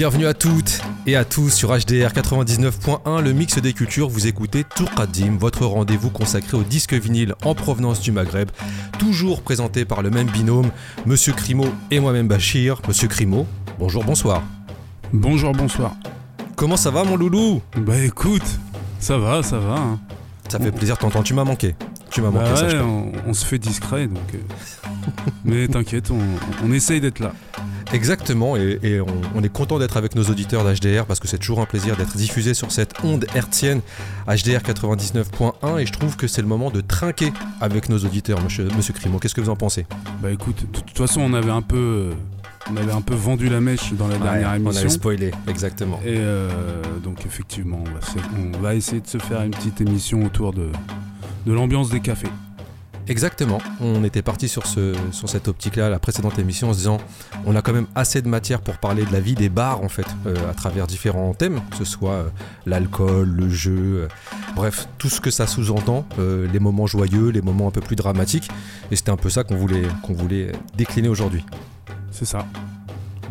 Bienvenue à toutes et à tous sur HDR 99.1, le mix des cultures. Vous écoutez Tourkadim, votre rendez-vous consacré au disque vinyle en provenance du Maghreb, toujours présenté par le même binôme, Monsieur Crimo et moi-même Bachir. Monsieur Crimo, bonjour, bonsoir. Bonjour, bonsoir. Comment ça va, mon loulou? Bah écoute, ça va, ça va. hein. Ça fait plaisir de t'entendre. Tu m'as manqué. Tu m'as Bah manqué, ouais, sache-le. on, on se fait discret donc. euh, Mais t'inquiète, on, on essaye d'être là. Exactement, et, et on, on est content d'être avec nos auditeurs d'HDR parce que c'est toujours un plaisir d'être diffusé sur cette onde hertzienne HDR 99.1 et je trouve que c'est le moment de trinquer avec nos auditeurs, monsieur, monsieur Crimo. Qu'est-ce que vous en pensez? Bah écoute, de toute façon, on avait un peu, on avait un peu vendu la mèche dans la dernière Ouais, On émission. avait spoilé, exactement. Et euh, donc effectivement, on va, on va essayer de se faire une petite émission autour de, de l'ambiance des cafés. Exactement, on était parti sur, ce, cette optique-là, la précédente émission, en se disant on a quand même assez de matière pour parler de la vie des bars en fait, euh, à travers différents thèmes, que ce soit euh, l'alcool, le jeu, euh, bref, tout ce que ça sous-entend, les moments joyeux, les moments un peu plus dramatiques, et c'était un peu ça qu'on voulait, qu'on voulait décliner aujourd'hui. C'est ça.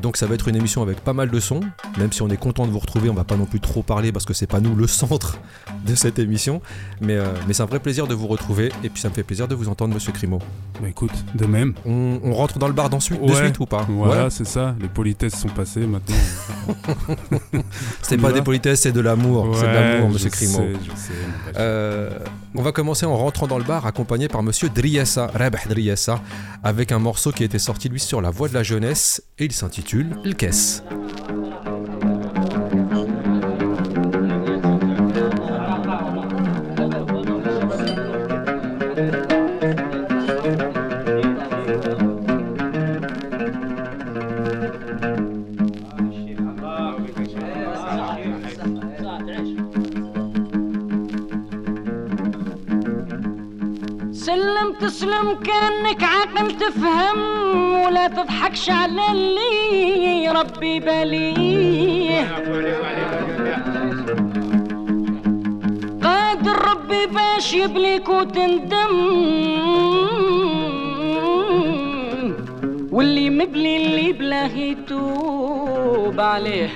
Donc ça va être une émission avec pas mal de sons, même si on est content de vous retrouver, on va pas non plus trop parler parce que c'est pas nous le centre de cette émission, mais, euh, mais c'est un vrai plaisir de vous retrouver, et puis ça me fait plaisir de vous entendre monsieur Crimo. Bah écoute, de même. On, on rentre dans le bar d'ensuite, de Ouais. suite ou pas? Voilà, Ouais. c'est ça. Les politesses sont passées maintenant. C'est pas va des politesses, c'est de l'amour. c'est de Ouais, l'amour, monsieur Crimo. sais, je sais, mon gars. Euh, on va commencer en rentrant dans le bar, accompagné par monsieur Driessa, Rabah Driessa, avec un morceau qui a été sorti lui sur la voie de la jeunesse, et il s'intitule s'intitule caisse. تسلم كأنك عاقل تفهم ولا تضحكش على اللي ربي باليه قادر ربي باش يبليك وتندم واللي مبلي اللي بلاه يتوب عليه.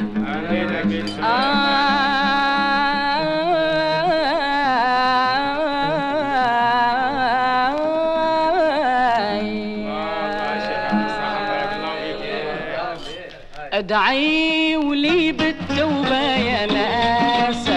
أدعي ولي بالتوبة يا ناس.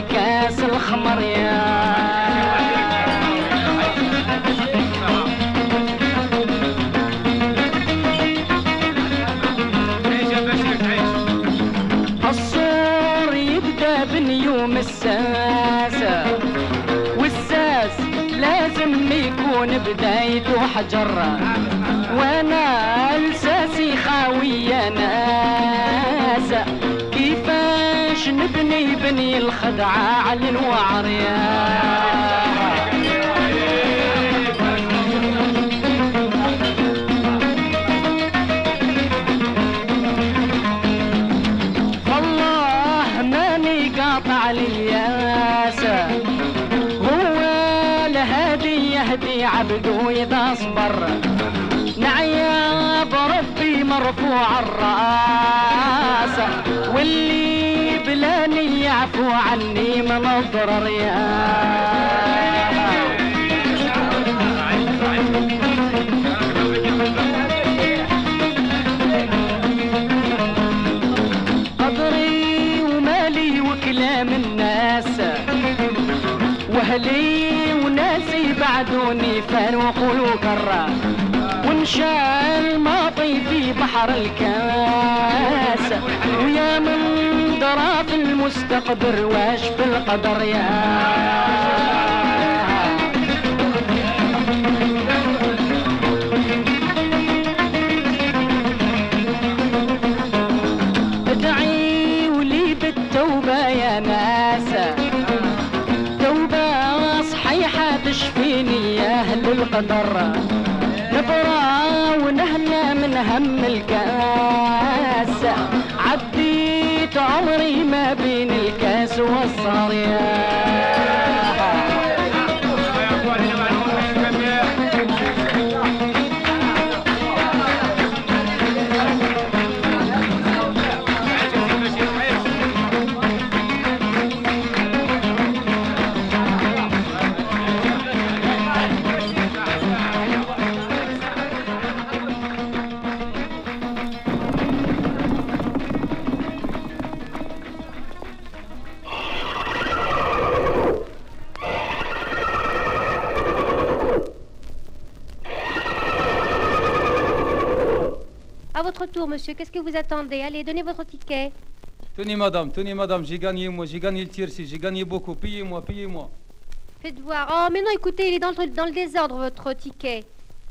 كاس الخمر يا الصور يبدأ بنيوم الساسة والساس لازم يكون بدايته حجر بني الخدعة على الضرر يا واهلي وناسي بعدوني فاروق وكرة وانشال الماضي في بحر الكاس. نقرا في المستقبل واش في القدر يا. ادعي ولي بالتوبة يا ناس توبة صحيحة تشفيني أهل القدر. Australia. votre tour, monsieur, qu'est-ce que vous attendez Allez, donnez votre ticket. Tenez madame, tenez madame, j'ai gagné moi, j'ai gagné le tiercé, j'ai gagné beaucoup, payez-moi, payez-moi. Faites voir. Oh, mais non, écoutez, il est dans le, dans le désordre, votre ticket.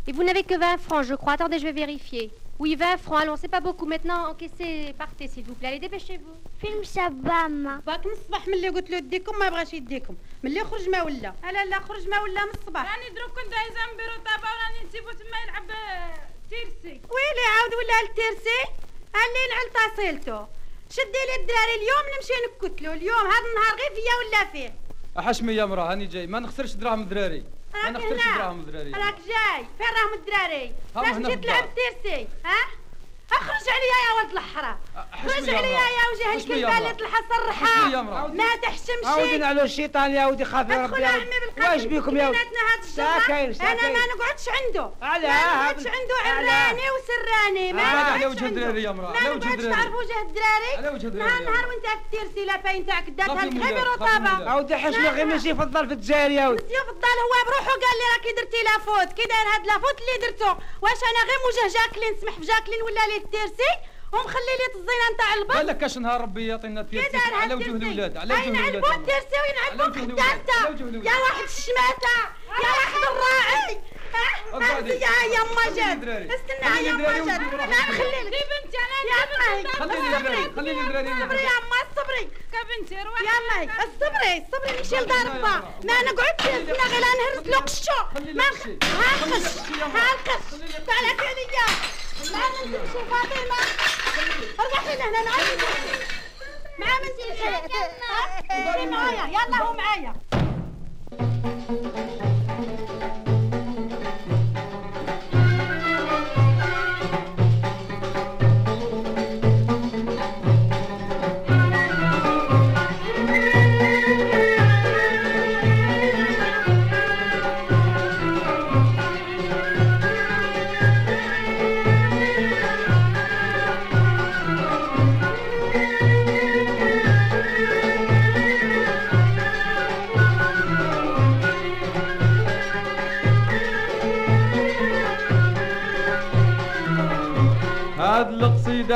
Et vous n'avez que 20 francs, je crois. Attendez, je vais vérifier. Oui, 20 francs. Allons, c'est pas beaucoup. Maintenant, encaissez, partez, s'il vous plaît. Allez, dépêchez-vous. فيلم شبامة باك من الصباح ملي قلت له يديكم ما بغاش يديكم ملي خرج ما ولا لا لا خرج ما ولا من الصباح راني دروك كنت عايزه نبيرو طابا وراني نسيبو تما يلعب تيرسي ويلي عاود ولا الترسي اللي نعل طاسيلته شدي لي الدراري اليوم نمشي نكتلو. اليوم هذا النهار غير فيا ولا فيه؟ احشمي يا مراه هاني جاي. ما نخسرش دراهم دراري ما نخسرش دراهم دراري راك جاي. فين راهم الدراري؟ في تلعب الدار. تيرسي ها؟ أخرج عليا يا ولد الحرام حشمي خرج يا عليا. يا وجه الكلبه. اللي طلع صرحها حشمي يا مراه. ما تحشمش عاودين على الشيطان يا ودي خاف يا ربي يا ودي. واش بيكم يا ودي بيناتنا هاد الجمعة ساكن أنا ساكن ما نقعدش عنده علاه؟ ما نقعدش عنده؟ عراني وسراني ما علاه؟ على نقعدش وجه. الدراري يا مراه، ما على وجه نقعدش الدراري. تعرف وجه الدراري على وجه الدراري نهار نهار. وانت التيرسي لا باين تاعك داتها خافي لك غير خافي الله. عاودي حشمي غير ماشي يفضل في الجزائر يا ودي مسيو فضال هو بروحو قال لي راكي درتي لافوت كي داير هاد لافوت اللي درتو واش أنا غير موجه جاكلين سمح في جاكلين ولا لي التيرسي ومخلي لي الزينه نتاع البط قال لك اش نهار ربي يعطينا تيرسي داير على وجه الولاد على وجه الولاد. يا مراه. التيرسي وين على وجه الولاد،. يا واحد الشماتة يا واحد الراعي اقعدي. يا يما خليني جات. استنى يا يما جات روحك. نخلي لك بنتي أنا يا خليني دراري، خليني دراري. صبري يا اما صبري. كبنتي روحي يلا الصبري الصبري نمشي لدار با ما نقعد استنى غير نهرس له قشو ما. ها القش ها القش تعال عليا ما نمشي فاطمة؟ ارجعي لهنا نعيط مع من تمشي معايا يلا هو معايا.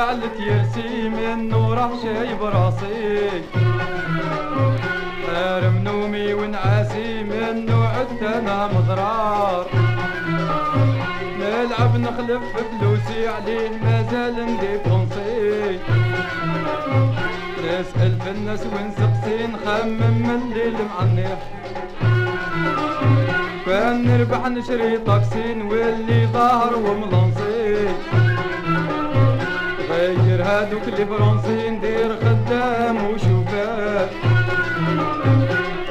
القصيدة على التيرسي منو راح شايب راسي. حارم نومي ونعاسي منو عدت أنا مضرار نلعب نخلف فلوسي عليه مازال نديفونسي نسأل في الناس ونسقسي نخمم من الليل معنيح كان نربح نشري طاكسي نولي ظاهر وملانسي غير هادوك اللي فرنسي ندير خدام وشوفات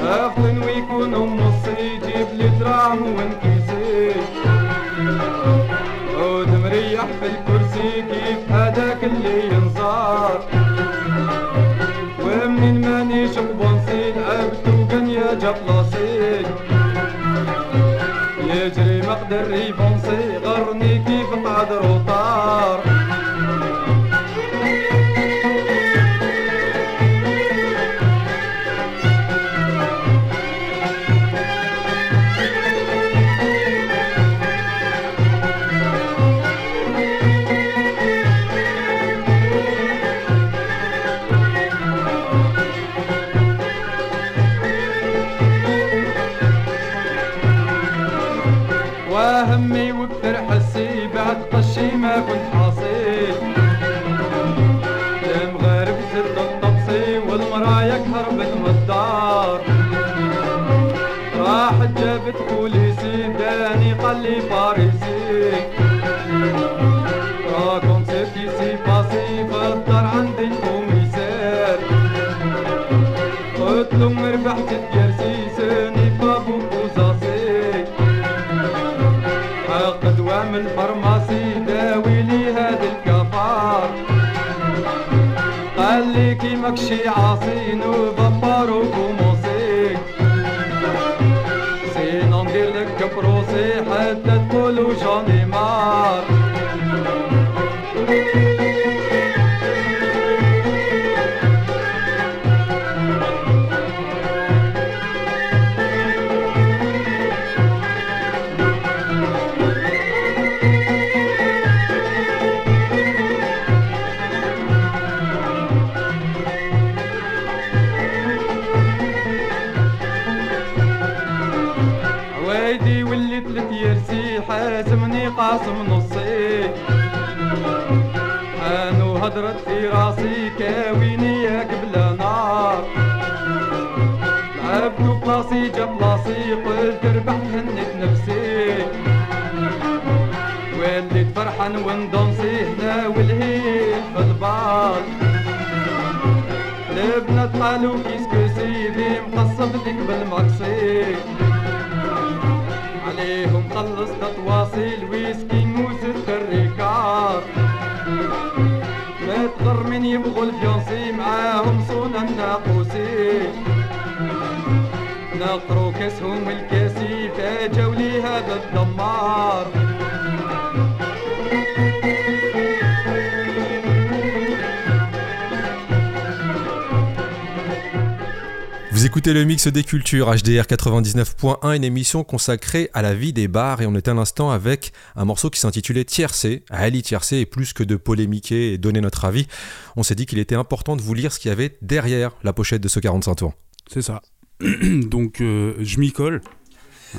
افطن ويكون نصي يجيب لي دراهم ونكيسي عود مريح في الكرسي كيف هذاك اللي ينصار ومنين مانيش بونسي لعبت وقنيا جا بلاصي. فرحان وندونسي هنا والهيل في البال البنات قالوا كيسكو سيدي مقصف لك بالمقصي عليهم خلصت تواصيل ويسكي موزة الريكار ما تغر من يبغوا الفيونسي معاهم صونا الناقوسي نقرو كاسهم الكاسي فاجاو لي هذا الدمار écoutez le mix des cultures HDR 99.1, une émission consacrée à la vie des bars et on est à l'instant avec un morceau qui s'intitulait Tiercé. Ali Tiercé et plus que de polémiquer et donner notre avis, on s'est dit qu'il était important de vous lire ce qu'il y avait derrière la pochette de ce 45 tours. C'est ça. Donc, euh, je m'y colle.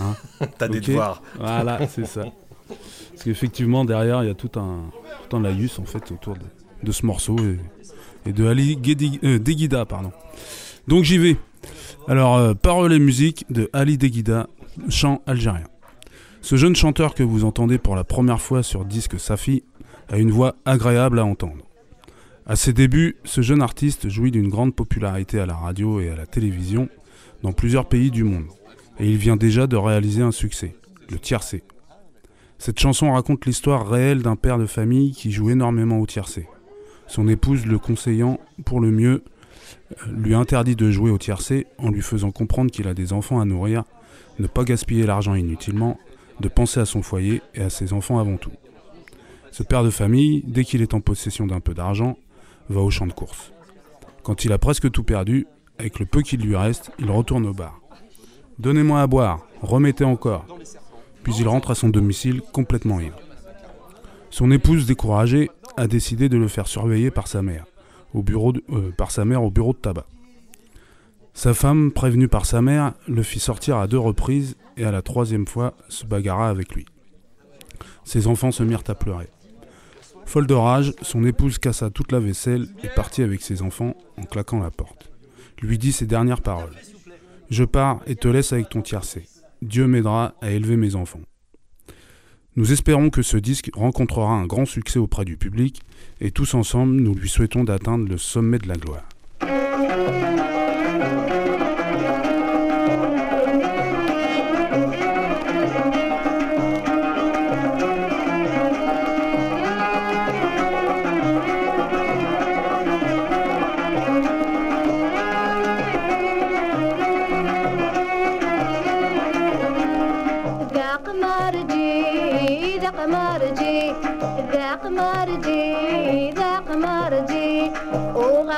hein. T'as des devoirs. Voilà, c'est ça. Parce qu'effectivement, derrière, il y a tout un, tout un laïus en fait autour de, de ce morceau et, et de Ali euh, Deguida. Pardon. Donc j'y vais. Alors, euh, paroles et musique de Ali Deguida, chant algérien. Ce jeune chanteur que vous entendez pour la première fois sur disque Safi a une voix agréable à entendre. À ses débuts, ce jeune artiste jouit d'une grande popularité à la radio et à la télévision dans plusieurs pays du monde. Et il vient déjà de réaliser un succès, le tiercé. Cette chanson raconte l'histoire réelle d'un père de famille qui joue énormément au tiercé. Son épouse, le conseillant pour le mieux, lui interdit de jouer au tiercé en lui faisant comprendre qu'il a des enfants à nourrir, ne pas gaspiller l'argent inutilement, de penser à son foyer et à ses enfants avant tout. Ce père de famille, dès qu'il est en possession d'un peu d'argent, va au champ de course. Quand il a presque tout perdu, avec le peu qu'il lui reste, il retourne au bar. Donnez-moi à boire, remettez encore. Puis il rentre à son domicile complètement ivre. Son épouse, découragée, a décidé de le faire surveiller par sa mère, euh, par sa mère au bureau de tabac. Sa femme, prévenue par sa mère, le fit sortir à deux reprises et à la troisième fois se bagarra avec lui. Ses enfants se mirent à pleurer. Folle de rage, son épouse cassa toute la vaisselle et partit avec ses enfants en claquant la porte. Lui dit ces dernières paroles. Je pars et te laisse avec ton tiercé. Dieu m'aidera à élever mes enfants. Nous espérons que ce disque rencontrera un grand succès auprès du public et tous ensemble nous lui souhaitons d'atteindre le sommet de la gloire.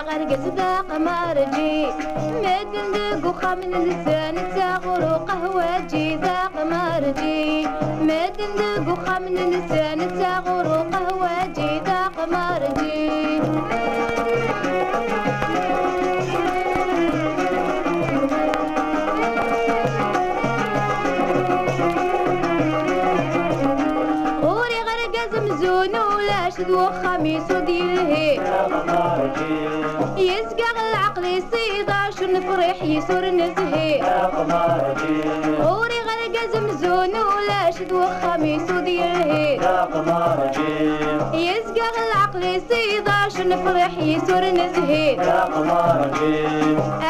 وغرقت ذاق مرجي مدن دق خمن لسان تغرو قهوجي ذاق مرجي مدن دق خمن لسان تغرو يسقى العقل يصيدا شو نفرح يسور نزهي. وري غرق زمزون ولا شد وخميس وديلهي يسقى العقل يصيدا شو نفرح يسور نزهي.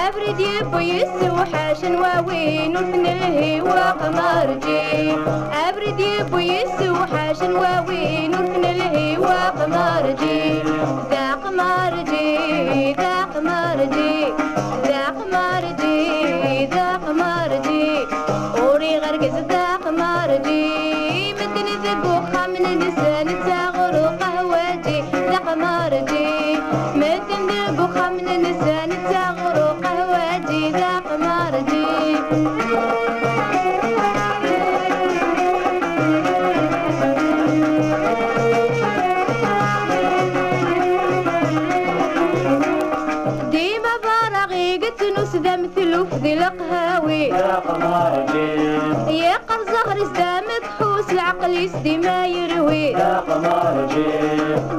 أبرد يبو يسوحش نواوين وفن الهوا قمرجي أبرد يبو يسوحش نواوين وفن الهوا قمرجي ذا قمرجي ذا قمرجي ذا قمرجي ذا قمرجي أوري غرقز ذا قمرجي مدن ذبو خمن لسان تغرو مثل وفذي القهاوي يا قر زهر سدام تحوس العقل يسدي ما يروي.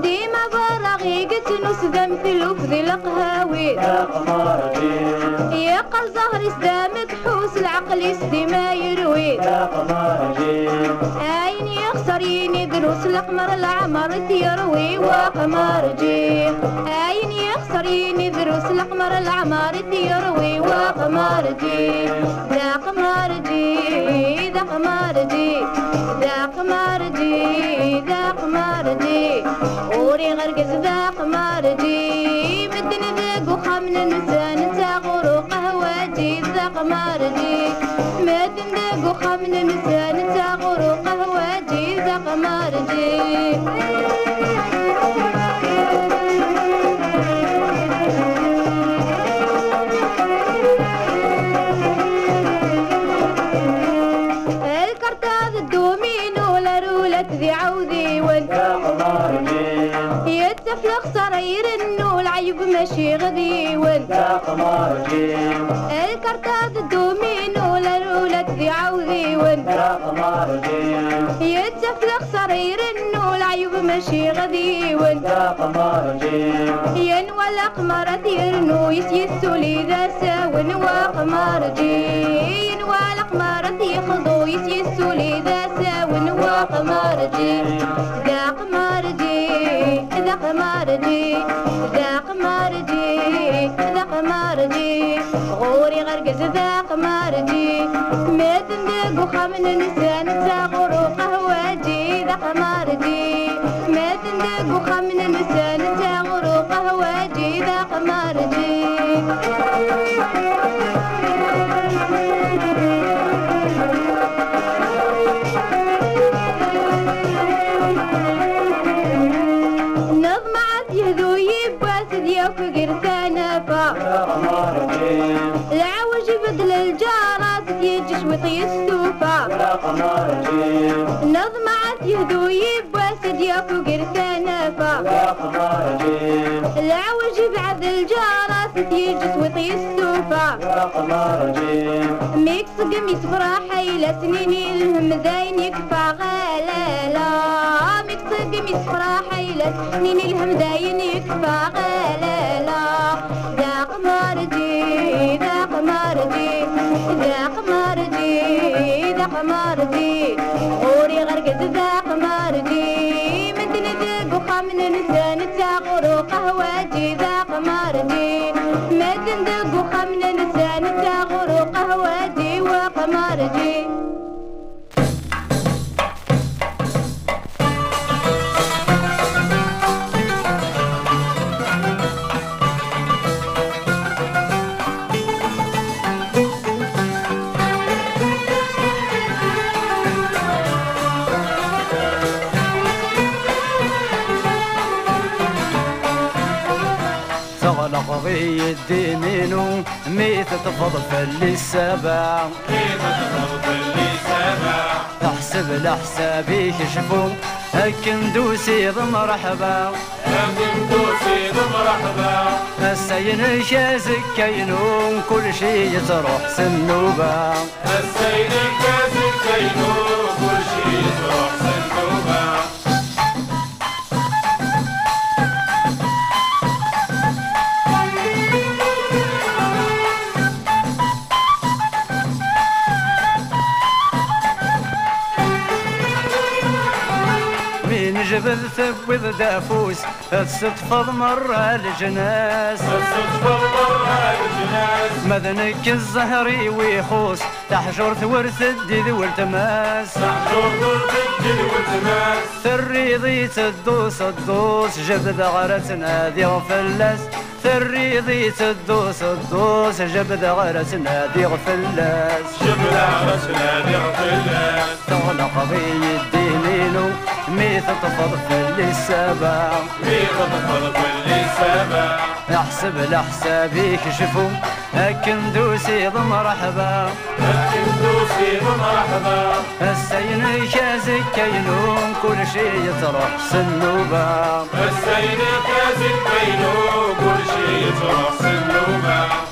ديما براغي نسدى مثل وفذي القهاوي. يا قر زهر سدام تحوس العقل يسدي ما يروي. عين يخسر يني دروس القمر العمر تيروي. وقمرجي عين يخسر يني دروس القمر العمر تيروي. وقمرجي ذا قمرجي ذا قمرجي ذا قمرجي ذا قمرجي وري غرقز ذا قمرجي مدن ذاق وخمن نسان تغرو قهوتي ذا قمرجي مدن ذاق وخمن تغرو قهوتي ذا قمرجي ماشي غدي ون الكرتاذ الدومينو لا رولة ذي عوذي ون يتفلق صرير النو العيب ماشي غدي ون ينوى الأقمر يرنو يسيسو لي ذا ساون وقمرجي ينوى الأقمر يخضو يسيسو لي ذا ساون وقمرجي ذا قمرجي ذا قمرجي ذا قمرجي غوري غرقز ذا قمرجي ميتن دق وخمن نسان تغرو قهوجي ذا قمرجي ميتن دق وخمن نسان نظمعت يهدو يباس ديوك قرثانا فا العوج بعد الجارات يجس وطي السوفا ميكس قميص فرحي لا سنيني الهمداين يكفى غلالا ميكس قميص فرحي لا سنيني الهمداين يكفى غلالا ذا قمرجي ذا قمرجي ذا قمرجي ذا قمرجي غوري غرقز ذا قمرجي مدن ذق وخمن نسان تغرو قهوجي ذا قمرجي مدن ذق وخمن نسان تغرو قهوجي وقمرجي الديمين ميت تفضل في السبع أحسب لحسابي كشفوا هكن دوسي مرحبا هكن دوسي مرحبا السين شازك كينون كل شي تروح سنوبا السين شازك كينون كل شي تروح سنوبا جبل ثبذ دافوس الصدفة مرة الجناس. الصدفة مرة الجناس. مذنك الزهري ويخوص تحجر ثورث الديد والتماس. تحجر ثورث الديد والتماس. ثريضي تدوس الدوس جبد غرت نادي وفلاس ثريضي تدوس الدوس جبد غرت نادي وفلاس جبد غرت نادي وفلاس تغلق بي الدينينو ميت تفض في السبع ميت تفض في السبع أحسب لحسابي كشفوا هكن دوسي مرحبا. هكن دوسي مرحبا. السين كازك كينون كل شي يطرح سنوبا السين كازك كينون كل شي يطرح سنوبا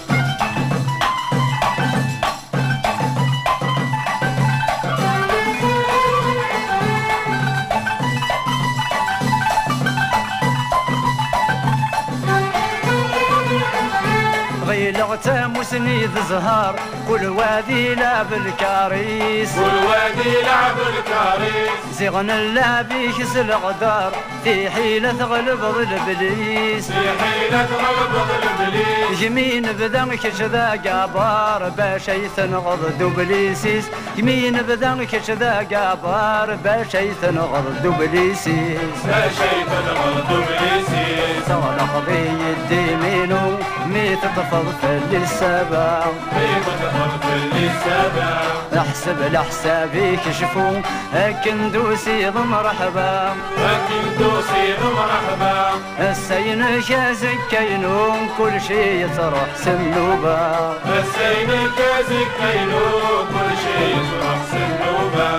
غيلغتا مسنيد زهار كل وادي لعب الكاريس. كل وادي لعب الكاريس. زيغن اللعبي كس الغدار في حيلة تغلب الإبليس. في حيلة تغلب الإبليس. يمين بدن كشذا قابار باش يتنغض دوبليسيس. يمين بدن كشذا قابار باش يتنغض دوبليسيس. باش يتنغض دوبليسيس. صالح بي الديمينو ميت تفض في في السبع احسب لحسابي كشفوا هكن دوسي مرحبا هكن دوسي مرحبا السين شازك كينون كل شي يطرح سنوبا السين كازك كينون كل شي يطرح سنوبا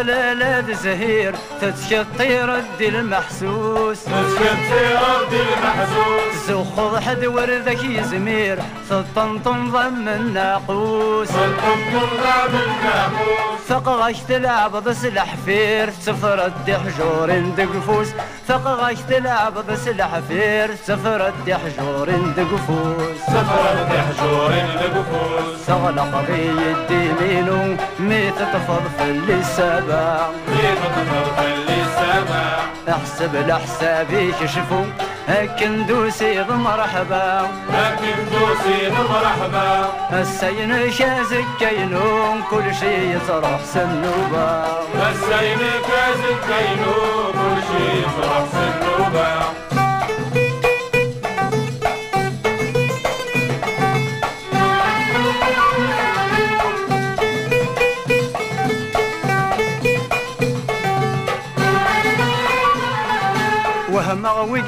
شقلالة زهير تتشطي ردي المحسوس. تتشطي ردي المحسوس. زخض حد وردك يزمير تطنطن ضم الناقوس تطنطن ضم الناقوس فقغش تلعب ضس الحفير سفر الدحجور دقفوس فقغش تلعب ضس الحفير سفر الدحجور دقفوس سفر الدحجور دقفوس سغلق بي الديمينو ميت تفض في أحسب لحسابي كشفوا هكن دوسي مرحبا هكن دوسي مرحبا. السين شازك كينون كل شي يصرح سنوبا السين كازك كينون كل شي يصرح سنوبا وهم غوي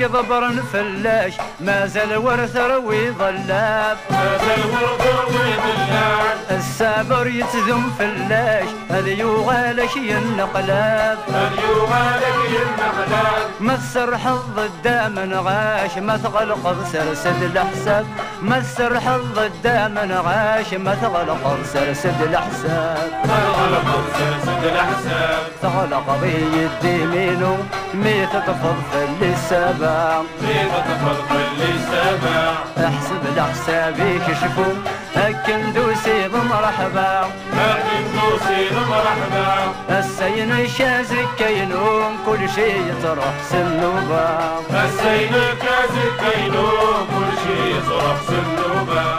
فلاش. ما زال ورث روي ظلاب ما زال ورث روي ظلاب السابر يتذم فلاش. هذا يغالك النقلاب هذا يغالك النقلاب مسر حظ الدام نغاش ما تغلق سرسد الحساب مسر حظ الدام نغاش ما تغلق سرسد الحساب ما تغلق سرسد الحساب تغلق بي الديمينو ميت تفض ميت تفض في السبع أحسب لحسابي كشفوا هكن دوسي بمرحبا هكن دوسي بمرحبا السين شازك كينون كل شي يطرح سنوبا السين كازك كينون كل شي يطرح سنوبا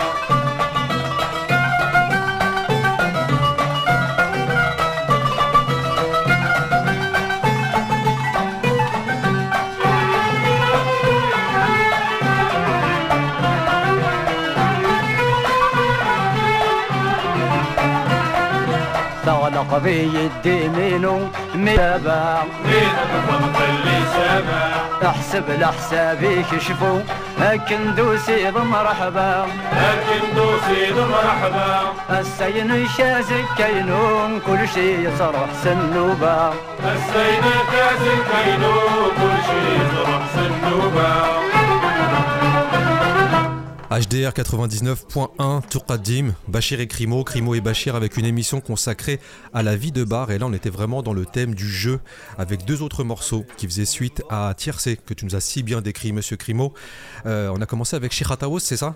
بي الديمينو ميابا مين تفض اللي سبع احسب لحسابي كشفوا هكن دوسي بمرحبا هكن دوسي بمرحبا السين شازك كينون كل شي يصرح سنوبا السين كازك كينون كل شي يصرح سنوبا HDR 99.1, Tourkadim, Bachir et Crimo, Crimo et Bachir avec une émission consacrée à la vie de bar. Et là, on était vraiment dans le thème du jeu avec deux autres morceaux qui faisaient suite à Tiercé, que tu nous as si bien décrit, monsieur Crimo. Euh, on a commencé avec Shirataos, c'est ça?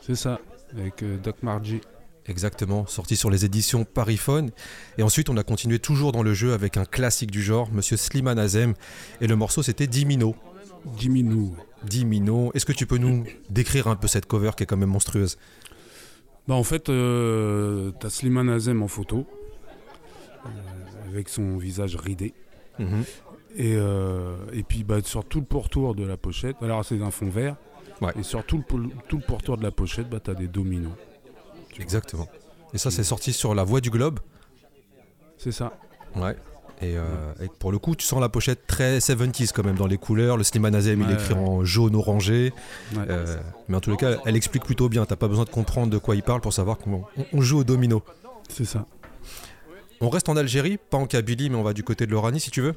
C'est ça, avec euh, Doc Margie. Exactement, sorti sur les éditions Pariphone. Et ensuite, on a continué toujours dans le jeu avec un classique du genre, monsieur Slimane Azem. Et le morceau, c'était Dimino. Dimino. Dimino. Est-ce que tu peux nous décrire un peu cette cover qui est quand même monstrueuse? Bah en fait, euh, t'as Slimane Azem en photo, euh, avec son visage ridé. Mhm. Et, euh, et puis bah, sur tout le pourtour de la pochette, alors c'est un fond vert, Ouais. et sur tout le, tout le pourtour de la pochette, bah, t'as des dominos. Exactement. Et ça, c'est sorti sur La Voix du Globe? C'est ça. Ouais. Et, euh, et pour le coup, tu sens la pochette très 70s quand même dans les couleurs. Le Slimane Azem, il est écrit ouais. en jaune orangé. Ouais. Euh, mais en tous les cas, elle explique plutôt bien. T'as pas besoin de comprendre de quoi il parle pour savoir qu'on on- joue au domino. C'est ça. On reste en Algérie, pas en Kabylie, mais on va du côté de l'Oranie si tu veux.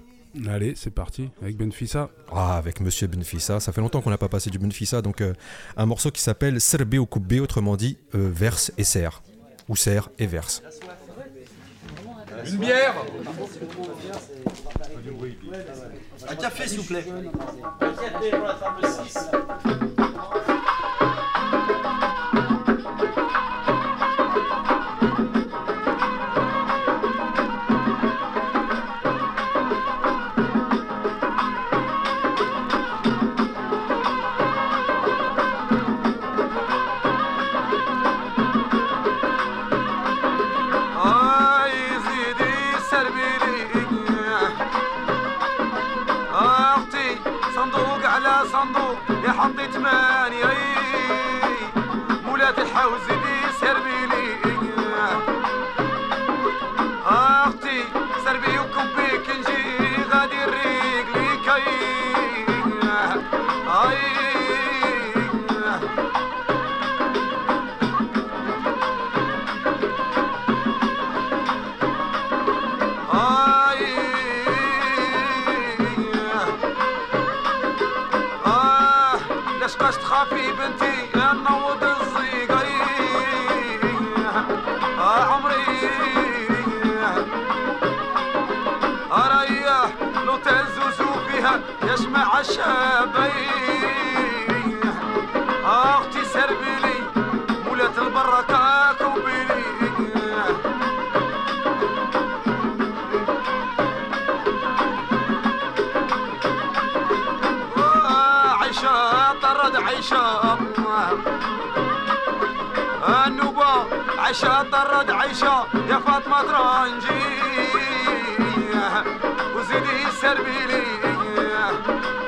Allez, c'est parti, avec Benfissa. Ah, avec Monsieur Benfissa, ça fait longtemps qu'on n'a pas passé du Benfissa, donc euh, un morceau qui s'appelle Serbe ou Koubé, autrement dit verse et serre. Ou serre et verse. Une bière Un café, s'il vous plaît. Un café pour la table 6. زوزو فيها يجمع الشابي أختي سربيلي مولات البركة كوبيلي عيشة طرد عيشة النوبة عيشة طرد عيشة يا فاطمة ترانجي. وزيدي سربيلي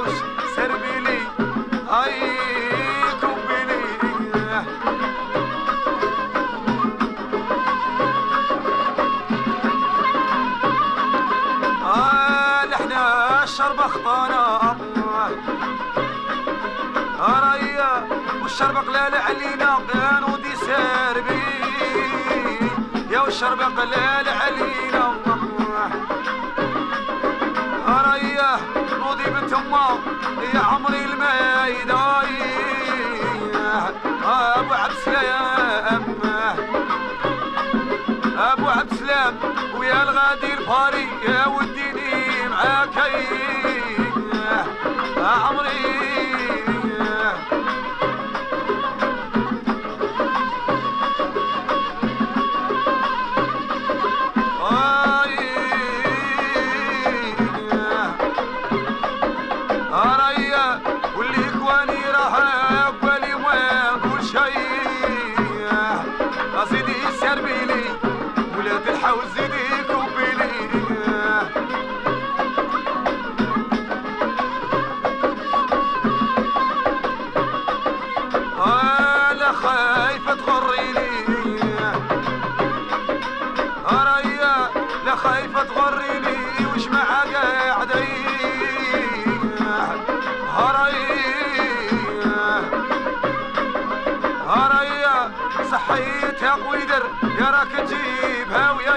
الحوش سربيلي اي كوبيلي آه لحنا الشرب خطانا ريا والشرب قلال علينا دي ساربي يا والشرب قلال علينا نوضي بنت امه يا عمري المايداي أبو عبد السلام. أبو عبد السلام ويا الغادي الفاري يا وديني معاك راك تجيبها ويا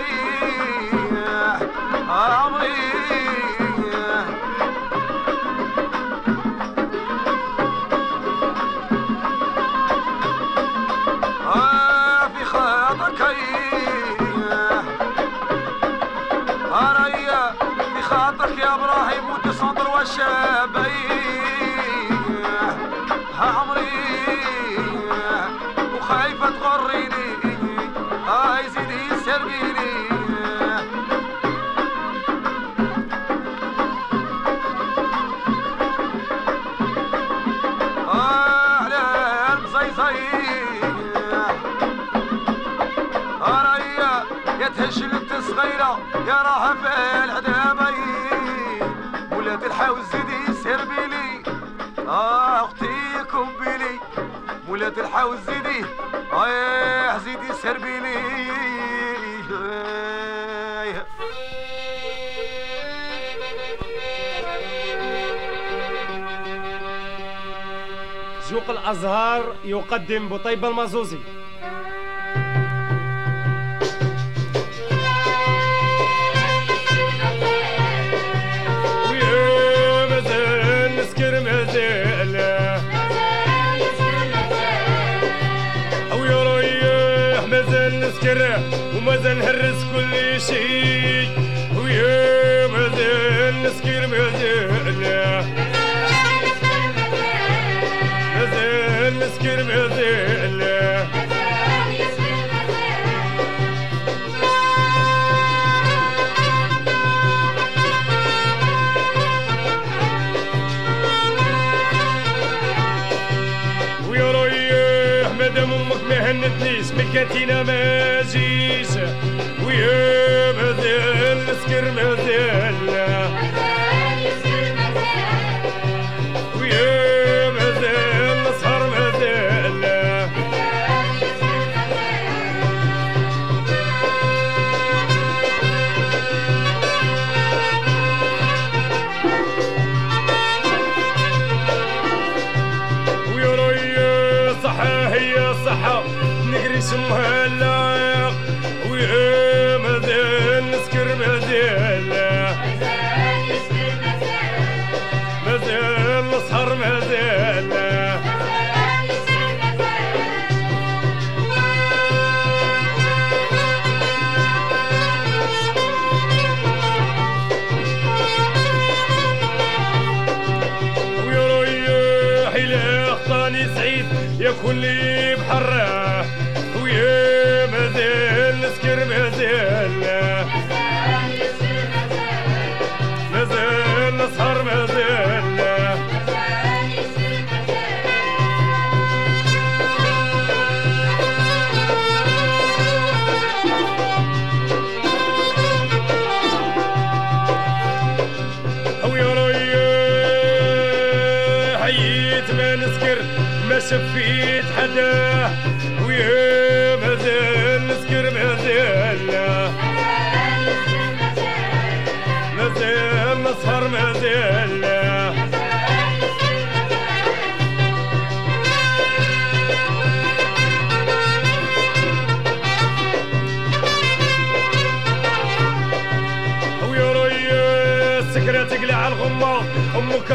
عمري آه في خاطرك هريا في خاطرك يا إبراهيم وتصدر والشابي ها عمري وخايفة تغريني. آه تهشلت صغيرة يا راها في العدامي ولاد الحاوز زيدي سير بيلي آه أختي كومبيلي ولاد الحاوز زيدي آه زيدي سير بيلي آه. جوق الأزهار يقدم بطيب المازوزي نسكر مازال ويا مازال نسهر مازال ويا صحة هي صحة نقري شمها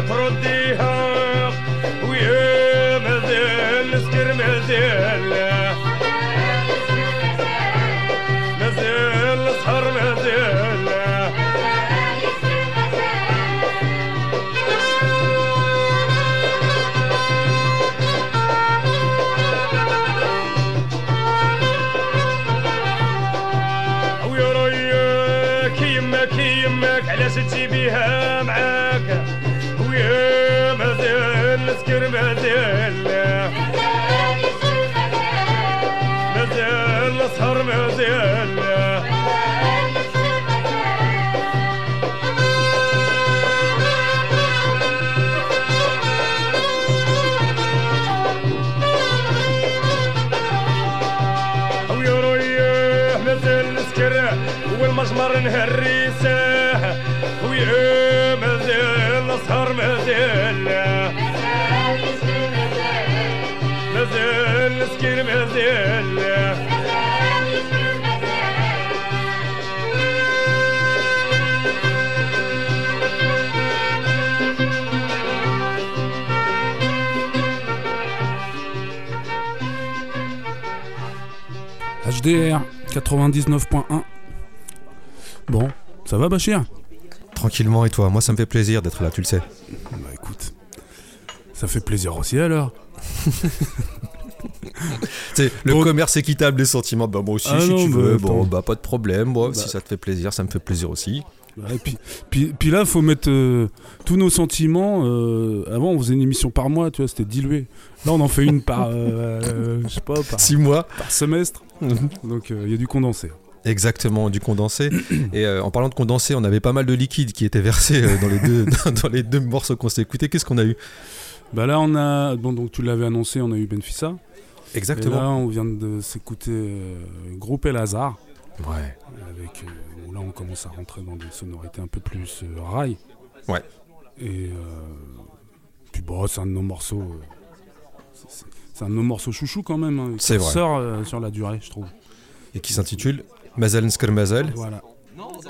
que HDR 99.1 Bon, ça va Bachir? Tranquillement et toi, moi ça me fait plaisir d'être là, tu le sais. Bah écoute, ça fait plaisir aussi alors. Le commerce équitable des sentiments. Bah moi aussi Ah si non, tu bah, veux, bon bah pas de problème. Moi Bah. si ça te fait plaisir, ça me fait plaisir aussi. Et puis, puis, puis là, faut mettre euh, tous nos sentiments. euh, avant, on faisait une émission par mois, tu vois, c'était dilué. Là, on en fait une par, euh, je sais pas, par, Six mois. par semestre. Donc, euh, il y a du condensé. Exactement, du condensé. et euh, en parlant de condensé, on avait pas mal de liquide qui était versé euh, dans les deux dans les deux morceaux qu'on s'est écoutés. Qu'est-ce qu'on a eu? Bah là, on a, bon, donc tu l'avais annoncé, on a eu Benfissa. Exactement. Et là, on vient de s'écouter euh, Groupe El Hazard. Ouais. Avec, euh, là, on commence à rentrer dans des sonorités un peu plus euh, rail. Ouais. Et euh, puis bon, c'est un de nos morceaux. euh, c'est- un de nos morceaux chouchou quand même. hein, C'est vrai. ressort, euh, sur la durée, je trouve. Et qui s'intitule Mazel Mazel. Voilà.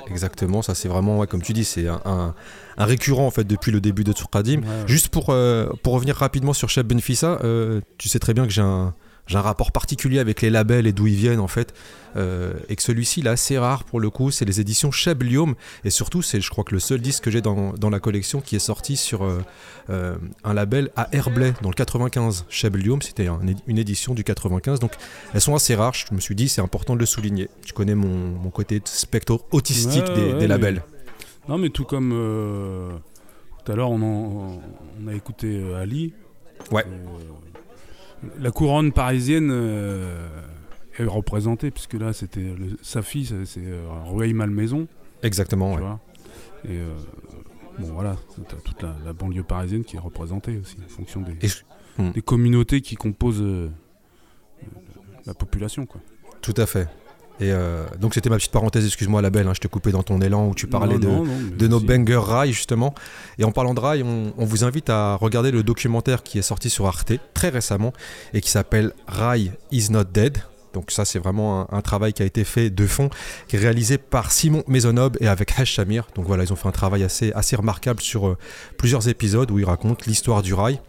Exactement, ça c'est vraiment, ouais, comme tu dis, c'est un, un- un récurrent en fait depuis le début de Tsourkadim. Ouais, ouais. Juste pour, euh, pour revenir rapidement sur Cheb Benfissa, euh, tu sais très bien que j'ai un, j'ai un rapport particulier avec les labels et d'où ils viennent en fait. euh, et que celui-ci il est assez rare pour le coup, c'est les éditions Cheb Liom. Et surtout, c'est je crois que le seul disque que j'ai dans, dans la collection qui est sorti sur euh, euh, un label à Herblay dans le 95. Cheb Liom, c'était un une édition du 95. Donc elles sont assez rares, je me suis dit c'est important de le souligner. Tu connais mon, mon côté spectre autistique Ouais, des, ouais, des mais- labels. Non, mais tout comme tout à l'heure, on, a écouté Ali. Ouais. La couronne parisienne euh, est représentée, puisque là, c'était le- sa fille, c'est- euh, Rueil Malmaison. Exactement, ouais. Et euh, bon, voilà, t'as toute la, la banlieue parisienne qui est représentée aussi, en fonction des, Hmm. des communautés qui composent la population, quoi. Tout à fait. Et euh, donc c'était ma petite parenthèse, excuse-moi la belle, hein, je t'ai coupé dans ton élan où tu parlais Non, de, non, non, mais de nos vas-y. bangers rail justement. Et en parlant de rail, on, on vous invite à regarder le documentaire qui est sorti sur Arte très récemment et qui s'appelle Rail is not dead. Donc ça c'est vraiment un, un travail qui a été fait de fond, qui est réalisé par Simon Maisonnob et avec Hesh Shamir. Donc voilà, ils ont fait un travail assez, assez remarquable sur euh, plusieurs épisodes où ils racontent l'histoire du rail.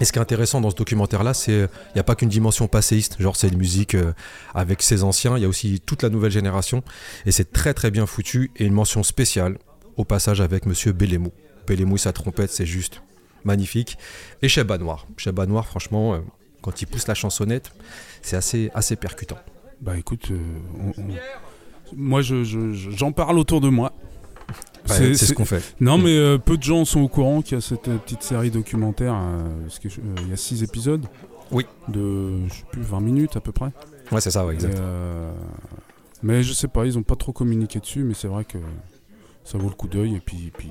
Et ce qui est intéressant dans ce documentaire-là, c'est il n'y a pas qu'une dimension passéiste, genre c'est une musique euh, avec ses anciens, il y a aussi toute la nouvelle génération, et c'est très très bien foutu, et une mention spéciale au passage avec Monsieur Bellemou. Bellemou, sa trompette, c'est juste magnifique. Et Cheba Noir. Cheba Noir, franchement, euh, quand il pousse la chansonnette, c'est assez, assez percutant. Bah écoute, euh, moi je- je- j'en parle autour de moi. C'est ce qu'on fait. Non, mais euh, peu de gens sont au courant qu'il y a cette euh, petite série documentaire. parce euh, il y a six épisodes. Oui. De, je sais plus, 20 minutes à peu près. Ouais, c'est ça, ouais, exact. Mais je sais pas, ils ont pas trop communiqué dessus, mais c'est vrai que ça vaut le coup d'œil. Et puis, puis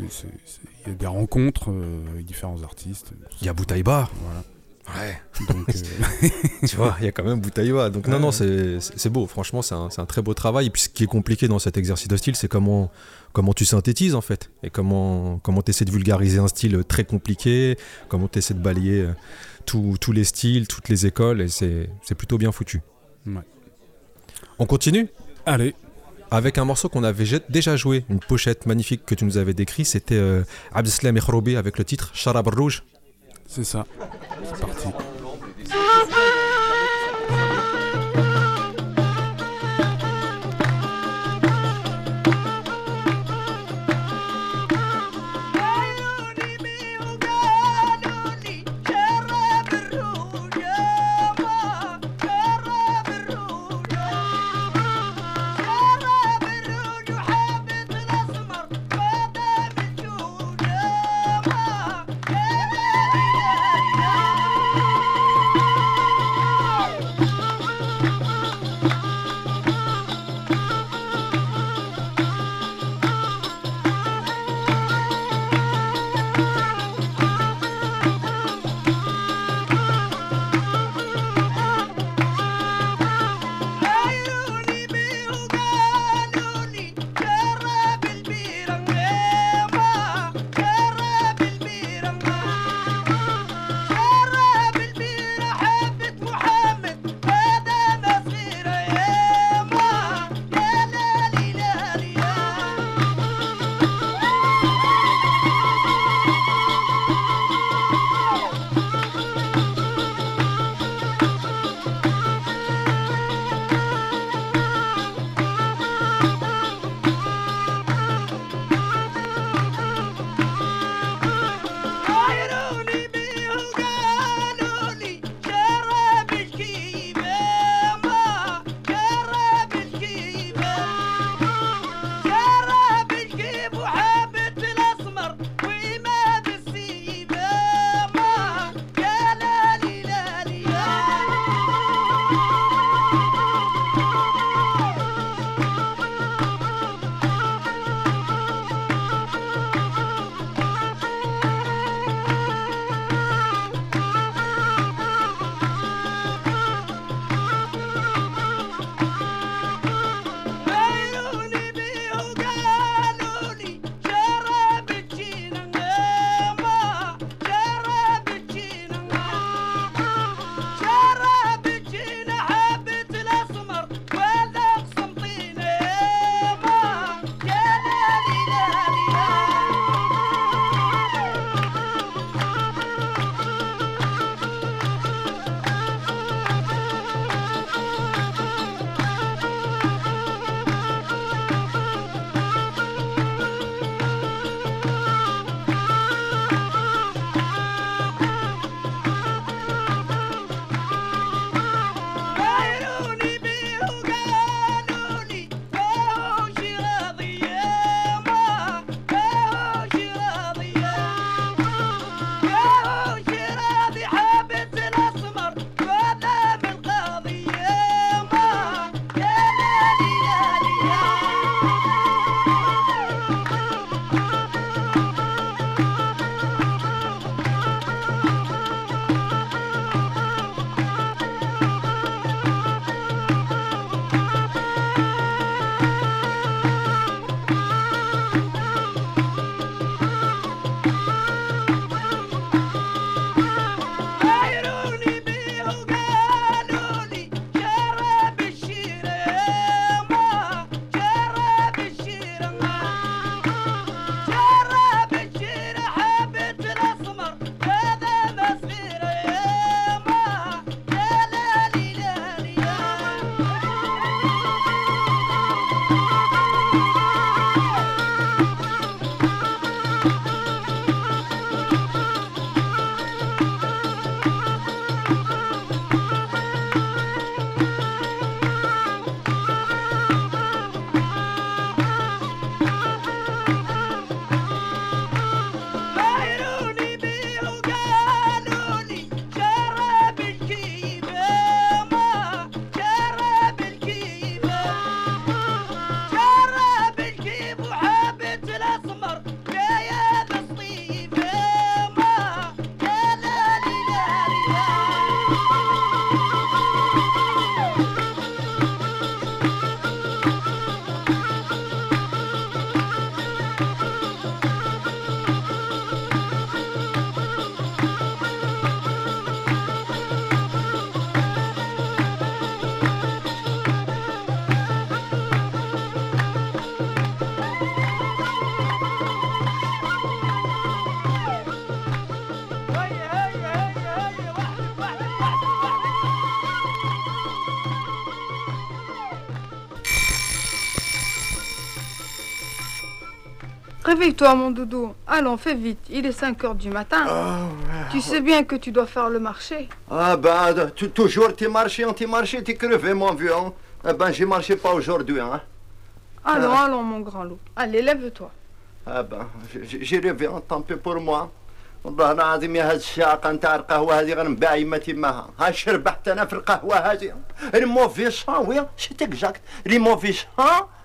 il y a des rencontres euh, avec différents artistes. Il y a Boutaïba. Voilà. Ouais. Donc, euh, tu vois, il y a quand même Boutaïba. Donc non, Ouais. non, c'est c'est beau. Franchement, c'est un, c'est un très beau travail. Et puis ce qui est compliqué dans cet exercice de style, c'est comment, comment tu synthétises en fait. Et comment comment tu essaies de vulgariser un style très compliqué. Comment tu essaies de balayer euh, tous tous les styles, toutes les écoles. Et c'est c'est plutôt bien foutu. Ouais. On continue? Allez. Avec un morceau qu'on avait déjà joué, une pochette magnifique que tu nous avais décrit, c'était euh, Abdeslam avec le titre Charab Rouge. C'est ça. C'est parti. réveille-toi, mon doudou. Allons, fais vite. Il est 5 heures du matin. Tu sais bien que tu dois faire le marché. Ah ben, tu- toujours t'es marché, t'es marché, t'es crevé, mon vieux. Hein. Ah ben, j'ai marché pas aujourd'hui. Hein. Allons, Ah. allons, mon grand loup. Allez, lève-toi. Ah ben, j'ai- j'ai rêvé, hein, tant pis pour moi. والله العظيم يا هاد الشاقة نتاع القهوة هذه غنباع يما تماها ها شربحت انا في القهوة هذه لي موفي شان وي سيت اكزاكت لي موفي شان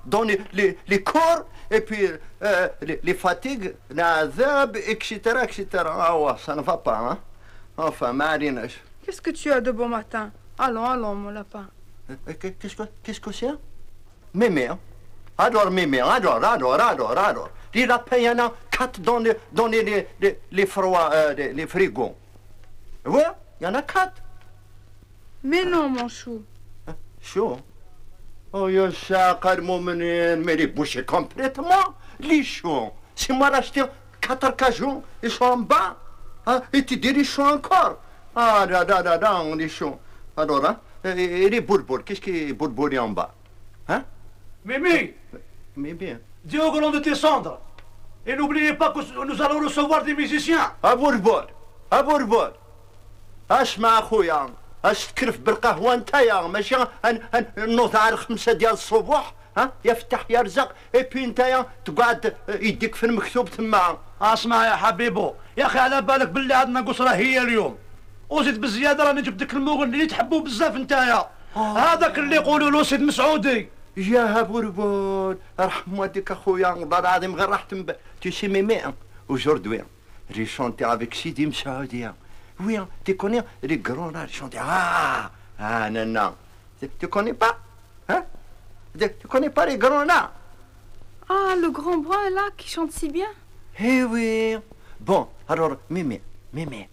دون لي لي كور et puis euh, les, les, fatigues, l'azab, etc., etc. Ah ouais, ça ne va pas, hein. Enfin, marinage. Qu'est-ce que tu as de bon matin? Allons, allons, mon lapin. Euh, qu'est-ce que c'est? Mémé, hein Adore mémé, adore, adore, adore, adore. Les lapins, il y en a quatre dans les, dans les, les, froids, euh, les, frigos. Ouais, il y en a quatre. Mais non, mon chou. Hein, chou hein. Oh, يا ساق المؤمنين mais les bouchés complètement. Les chons. C'est moi racheté quatre cajons, ils sont en bas. Hein? Et tu dis les chons encore. Ah, là, là, là, là, les chons. Alors, hein? Et, et les bourbours, qu'est-ce qui est bourbouré en bas? Hein? Mimi, Mais bien. dis au grand de descendre. Et n'oubliez pas que nous allons recevoir des musiciens. À bourbour, à bourbour. اسمع اخويا اش تكرف بالقهوة نتايا ماشي؟ نوض على خمسة ديال الصبح ها؟ يفتح يرزق إي بي نتايا تقعد يديك في المكتوب تما. أسمع يا حبيبو يا أخي على بالك باللي عندنا قصره هي اليوم. وزيد بالزياده راني جبت لك المغني اللي تحبوه بزاف نتايا. هذاك اللي يقولوا له سيد مسعودي. يا بوربور رحم والديك أخويا والله العظيم غير راح تنب tu sais mémé hein, aujourd'hui j'ai chanté avec Sidi Msaoudi hein. oui hein, tu connais les grands là ils chantaient ah ah non non tu, tu connais pas hein tu, tu connais pas les grands là Ah, le grand brun là qui chante si bien. Eh oui. Bon, alors, Mémé, Mémé,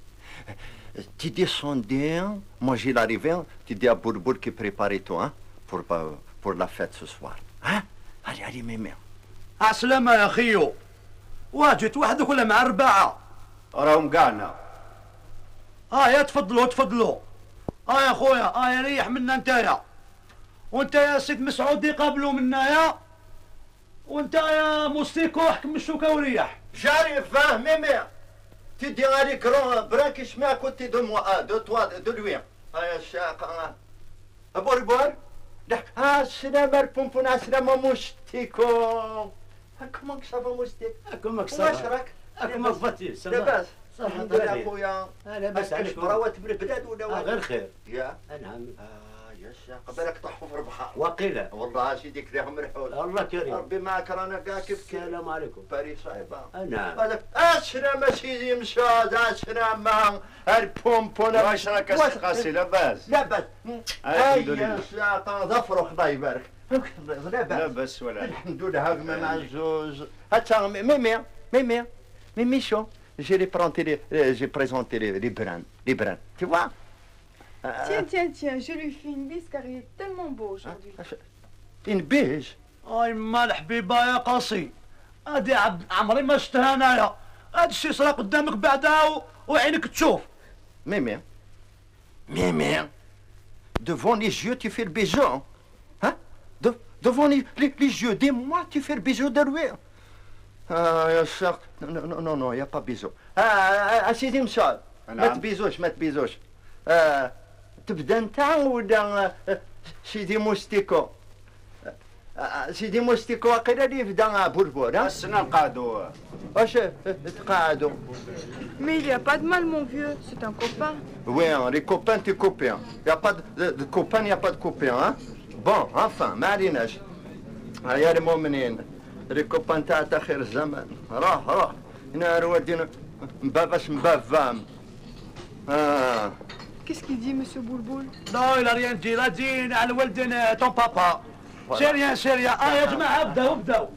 euh, tu descendais, hein, moi j'ai l'arrivée, hein, tu dis à Bourbour qui prépare toi hein, pour, euh, pour la fête ce soir. Hein Allez, allez, Mémé. عسلامة يا خيو واه جيت وحدك ولا مع أربعة راهم قاعنا آه يا تفضلوا تفضلوا. آه يا خويا آه يا ريح منا نتايا وأنت يا سيد مسعود يقابلوا منا يا. وأنت يا موسيقو حكم الشوكة وريح. grands bruns qui se met à côté de moi, ah, de toi, de lui. Ah, يا شاق ah. Bourbour Ah, salam البونبون السلام موستيكو Ah, Comment que ça va, moustique كمك واش راك؟ كمك فاتي لاباس. صح الحمد لله اخويا لاباس أكلش عليك براوات من البلاد ولا آه،؟ غير خير يا نعم آه يا شيخ بالك طحوا في البحر وقيلة والله سيدي كليهم مرحول الله كريم ربي معك رانا كاع كيف كيف السلام عليكم باري صعيبه نعم هذاك اسلام سيدي مشاد اسلام البومبون واش راك اسقاسي لاباس لاباس الحمد لله. ظفرك الله يبارك لاباس لاباس ولا الحمد لله هاك ما مع الزوز هتا ميمي ميمي ميمي شو j'ai représenté les, euh, j'ai présenté les, les brins, les brins, tu vois Euh, Tiens, tiens, tiens, je lui fais une bise car il est tellement beau aujourd'hui. Une beige اي ما الحبيبة يا قاسي هادي عبد عمري ما شفتها انايا هاد الشي صرا قدامك بعدها و- وعينك تشوف Mémé, Mémé, devant les yeux, tu fais le bisou. Hein Hein De- Devant les, les, les yeux de moi, tu fais le bisou de lui. Ah, يا شيخ non, non, non, non, il n'y a pas bisou. Ah, ah, ah, سيدي مشعل ما نعم. تبيزوش ما تبيزوش. آه، تبدا انت ولا آه، سيدي موستيكو؟ آه، آه، سيدي موستيكو واقيلا اللي يبدا بوربور ها؟ السنة نقعدوا واش تقعدوا؟ Mais il n'y a pas de mal, mon vieux. C'est un copain. Oui, hein, les copains, t'es copains. Il n'y a pas de, de, de copains, il n'y a pas de copains. Hein? Bon, enfin, ما عليناش. يا المؤمنين les copains تاع خير الزمان روح روح هنا ودينا مباباش مبافام. آه. Qu'est-ce qu'il dit, monsieur Boulboul? لا لا ريان دي لا دين على والدين تون بابا سيريا سيريا آه يا جماعة بداو بداو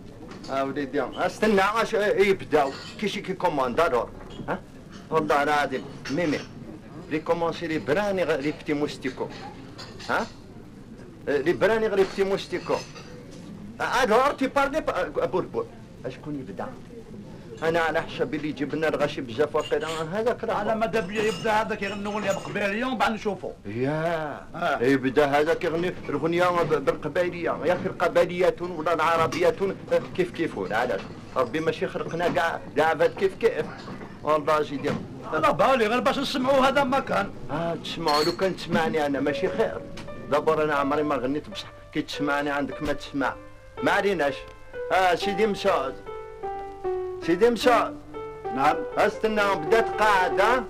آه وليدي استنى اش يبداو كيشي كي كوموند الور ها والله العظيم ميمي لي كومونسي لي براني لي بتي موستيكو ها لي براني غير لي بتي موستيكو الور تي بارلي بوربور شكون يبدا أنا على حسب اللي جبنا الغاشي بزاف وقيلا. هذاك راه على مدى بيا؟ يبدا هذاك يغنوا لي بقبيلية ومن بعد نشوفوا يا يبدا هذاك يغني الاغنيه بالقبائلية. يا أخي القبائليه ولا العربيه كيف كيف؟ علاش؟ ربي ماشي يخرقنا كاع كاع فات كيف كيف؟ والله أجي أنا بالي غير باش نسمعوا هذا ما كان آه تسمعوا لو كان تسمعني أنا ماشي خير. دابا أنا عمري ما غنيت بصح. كي تسمعني عندك ما تسمع. ما عليناش آه سيدي مسعود سيدي مسعود نعم. أستنى بدأت قاعدة.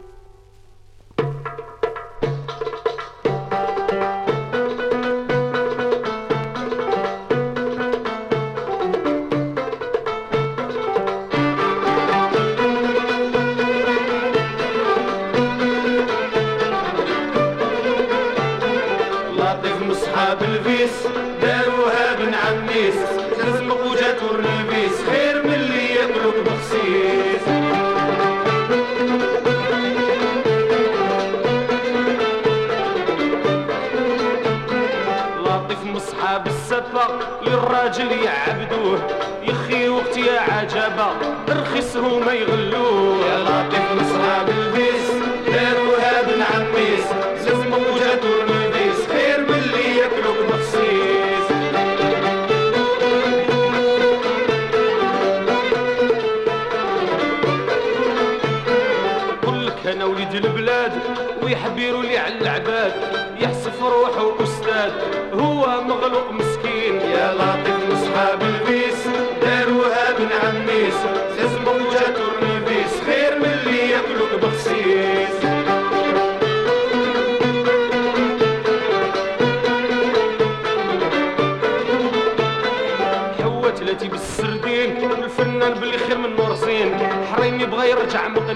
عجبة رخيص هما يغلوه. يا لطيف الفيس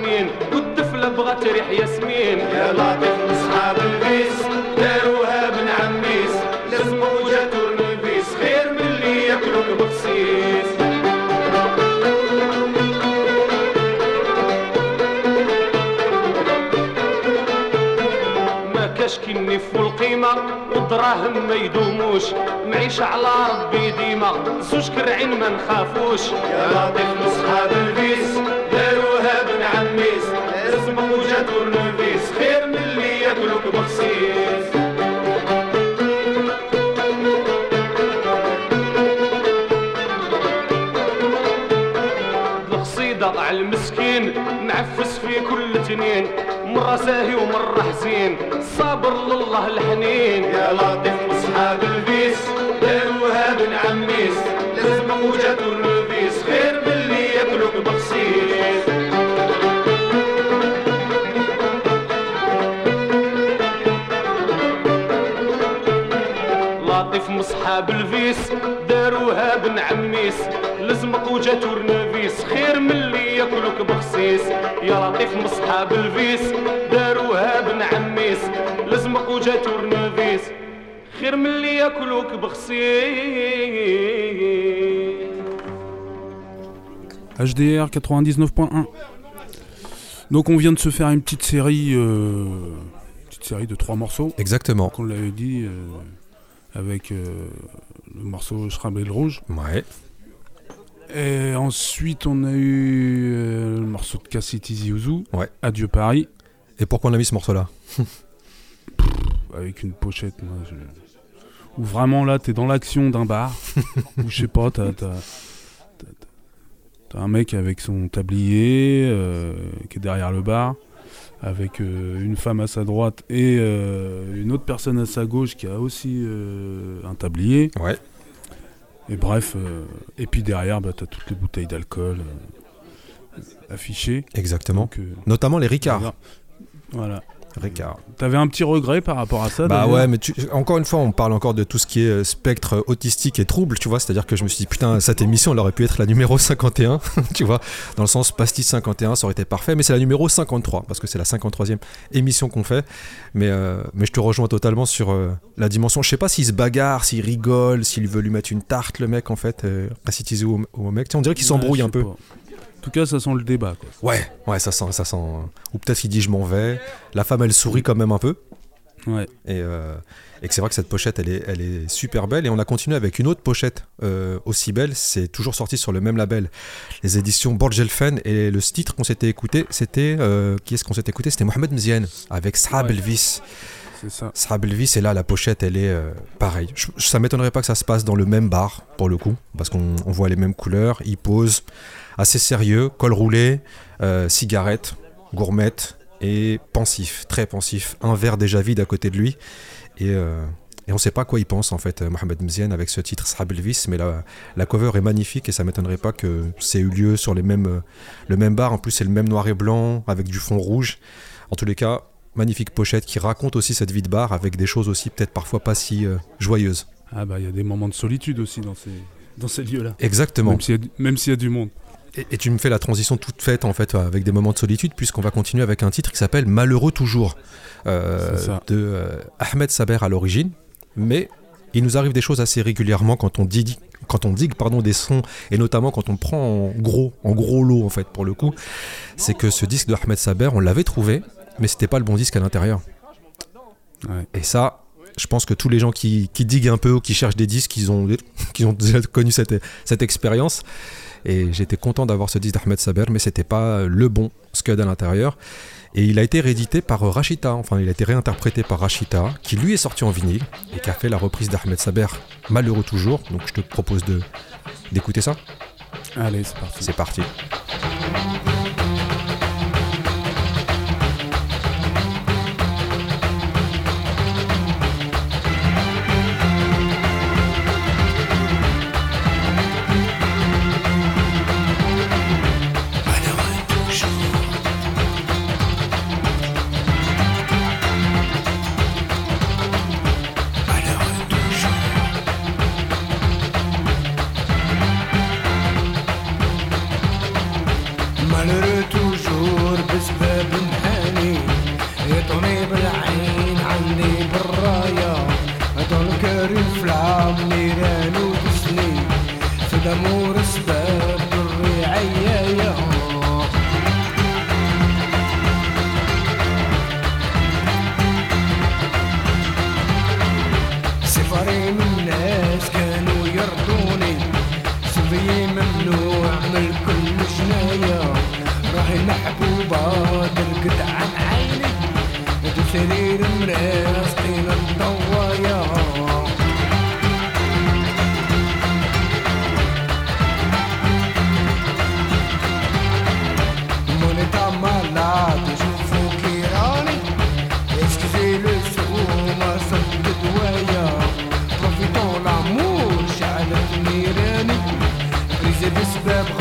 يرجع مقنين والدفله بغى تريح ياسمين. يا لطيف مصحاب البيس داروها بن عميس. لازم وجات النبيس خير من اللي ياكلوك بخسيس. ما كاش كي النف والقيمة والدراهم ما يدوموش. معيشة على ربي ديما زوج كرعين ما نخافوش. يا لطيف مصحاب الفيس عميس لازم وجات ورنفيس خير من اللي ياكلوك بخسيس القصيدة على المسكين معفس في كل تنين. مرة ساهي ومرة حزين صابر لله الحنين. يا لطيف مصحاب الفيس داروها بن عميس لازم وجات النبيس خير من اللي ياكلوك بخسيس. مصحاب الفيس داروها بن عميس لزمق وجات ورنافيس خير من اللي ياكلوك بخسيس يا لطيف مصحاب الفيس داروها بن عميس لزمق وجات ورنافيس خير من اللي ياكلوك بخسيس HDR 99.1. Donc on vient de se faire une petite série, euh, petite série de trois morceaux. Exactement. Qu'on l'avait dit euh, avec euh, le morceau Scrabble Rouge. Ouais. Et ensuite on a eu euh, le morceau de Cassette Ouzou. Ouais. Adieu Paris. Et pourquoi on a mis ce morceau-là? Avec une pochette, moi, je- où vraiment là t'es dans l'action d'un bar. où je sais pas, t'as. t'as- T'as un mec avec son tablier euh, qui est derrière le bar, avec euh, une femme à sa droite et une autre personne à sa gauche qui a aussi un tablier. Ouais. Et bref, euh, et puis derrière, bah, t'as toutes les bouteilles d'alcool euh, affichées. Exactement. Donc, euh, Notamment les Ricards. Voilà. Ricard. T'avais un petit regret par rapport à ça Bah ouais, mais tu- encore une fois, on parle encore de tout ce qui est euh, spectre autistique et trouble, tu vois. C'est-à-dire que je me suis dit, putain, cette émission, elle aurait pu être la numéro 51, tu vois. Dans le sens pastis 51, ça aurait été parfait, mais c'est la numéro 53, parce que c'est la 53e émission qu'on fait. Mais, euh, mais je te rejoins totalement sur euh, la dimension. Je sais pas s'il se bagarre, s'il rigole, s'il veut lui mettre une tarte, le mec, en fait, euh, récitiser au, au mec. Tu sais, on dirait qu'il s'embrouille un peu. pas. En tout cas, ça sent le débat. Quoi. Ouais, ouais, ça sent, ça sent. euh, Ou peut-être il dit je m'en vais. La femme, elle sourit quand même un peu. Ouais. Et, euh, et que c'est vrai que cette pochette, elle est, elle est super belle. Et on a continué avec une autre pochette euh, aussi belle. C'est toujours sorti sur le même label, les éditions Borgelfen. Et le titre qu'on s'était écouté, c'était euh, qui est-ce qu'on s'était écouté? C'était Mohamed Mziane avec Sahab Ouais. Elvis. C'est ça. Sahab Elvis, et là, la pochette, elle est pareille. Je- ça m'étonnerait pas que ça se passe dans le même bar, pour le coup, parce qu'on on voit les mêmes couleurs. Il pose assez sérieux, col roulé, euh, cigarette, gourmette et pensif, très pensif. Un verre déjà vide à côté de lui. Et, euh, et on sait pas quoi il pense, en fait, euh, Mohamed Mziane, avec ce titre Sahab Elvis, mais la, la cover est magnifique et ça m'étonnerait pas que c'est eu lieu sur les mêmes, le même bar. En plus, c'est le même noir et blanc, avec du fond rouge. En tous les cas, magnifique pochette qui raconte aussi cette vie de bar avec des choses aussi peut-être parfois pas si euh, joyeuses. Ah bah il y a des moments de solitude aussi dans ces, dans ces lieux-là. Exactement. Même s'il y, a du- même s'il y a du monde. Et, et tu me fais la transition toute faite en fait avec des moments de solitude puisqu'on va continuer avec un titre qui s'appelle Malheureux toujours euh, de euh, Ahmed Saber à l'origine, mais il nous arrive des choses assez régulièrement quand on dit quand on digue pardon des sons et notamment quand on prend en gros en gros lot en fait pour le coup, c'est que ce disque de Ahmed Saber on l'avait trouvé mais c'était pas le bon disque à l'intérieur. Et ça, je pense que tous les gens qui, qui diguent un peu ou qui cherchent des disques, ils ont, qui ont déjà connu cette, cette expérience. Et j'étais content d'avoir ce disque d'Ahmed Saber, mais c'était pas le bon Scud à l'intérieur. Et il a été réédité par Rachita, enfin il a été réinterprété par Rachita, qui lui est sorti en vinyle et qui a fait la reprise d'Ahmed Saber, malheureux toujours. Donc je te propose de d'écouter ça. Allez, c'est parti. C'est parti. في دمور سباب الرعاية Instagram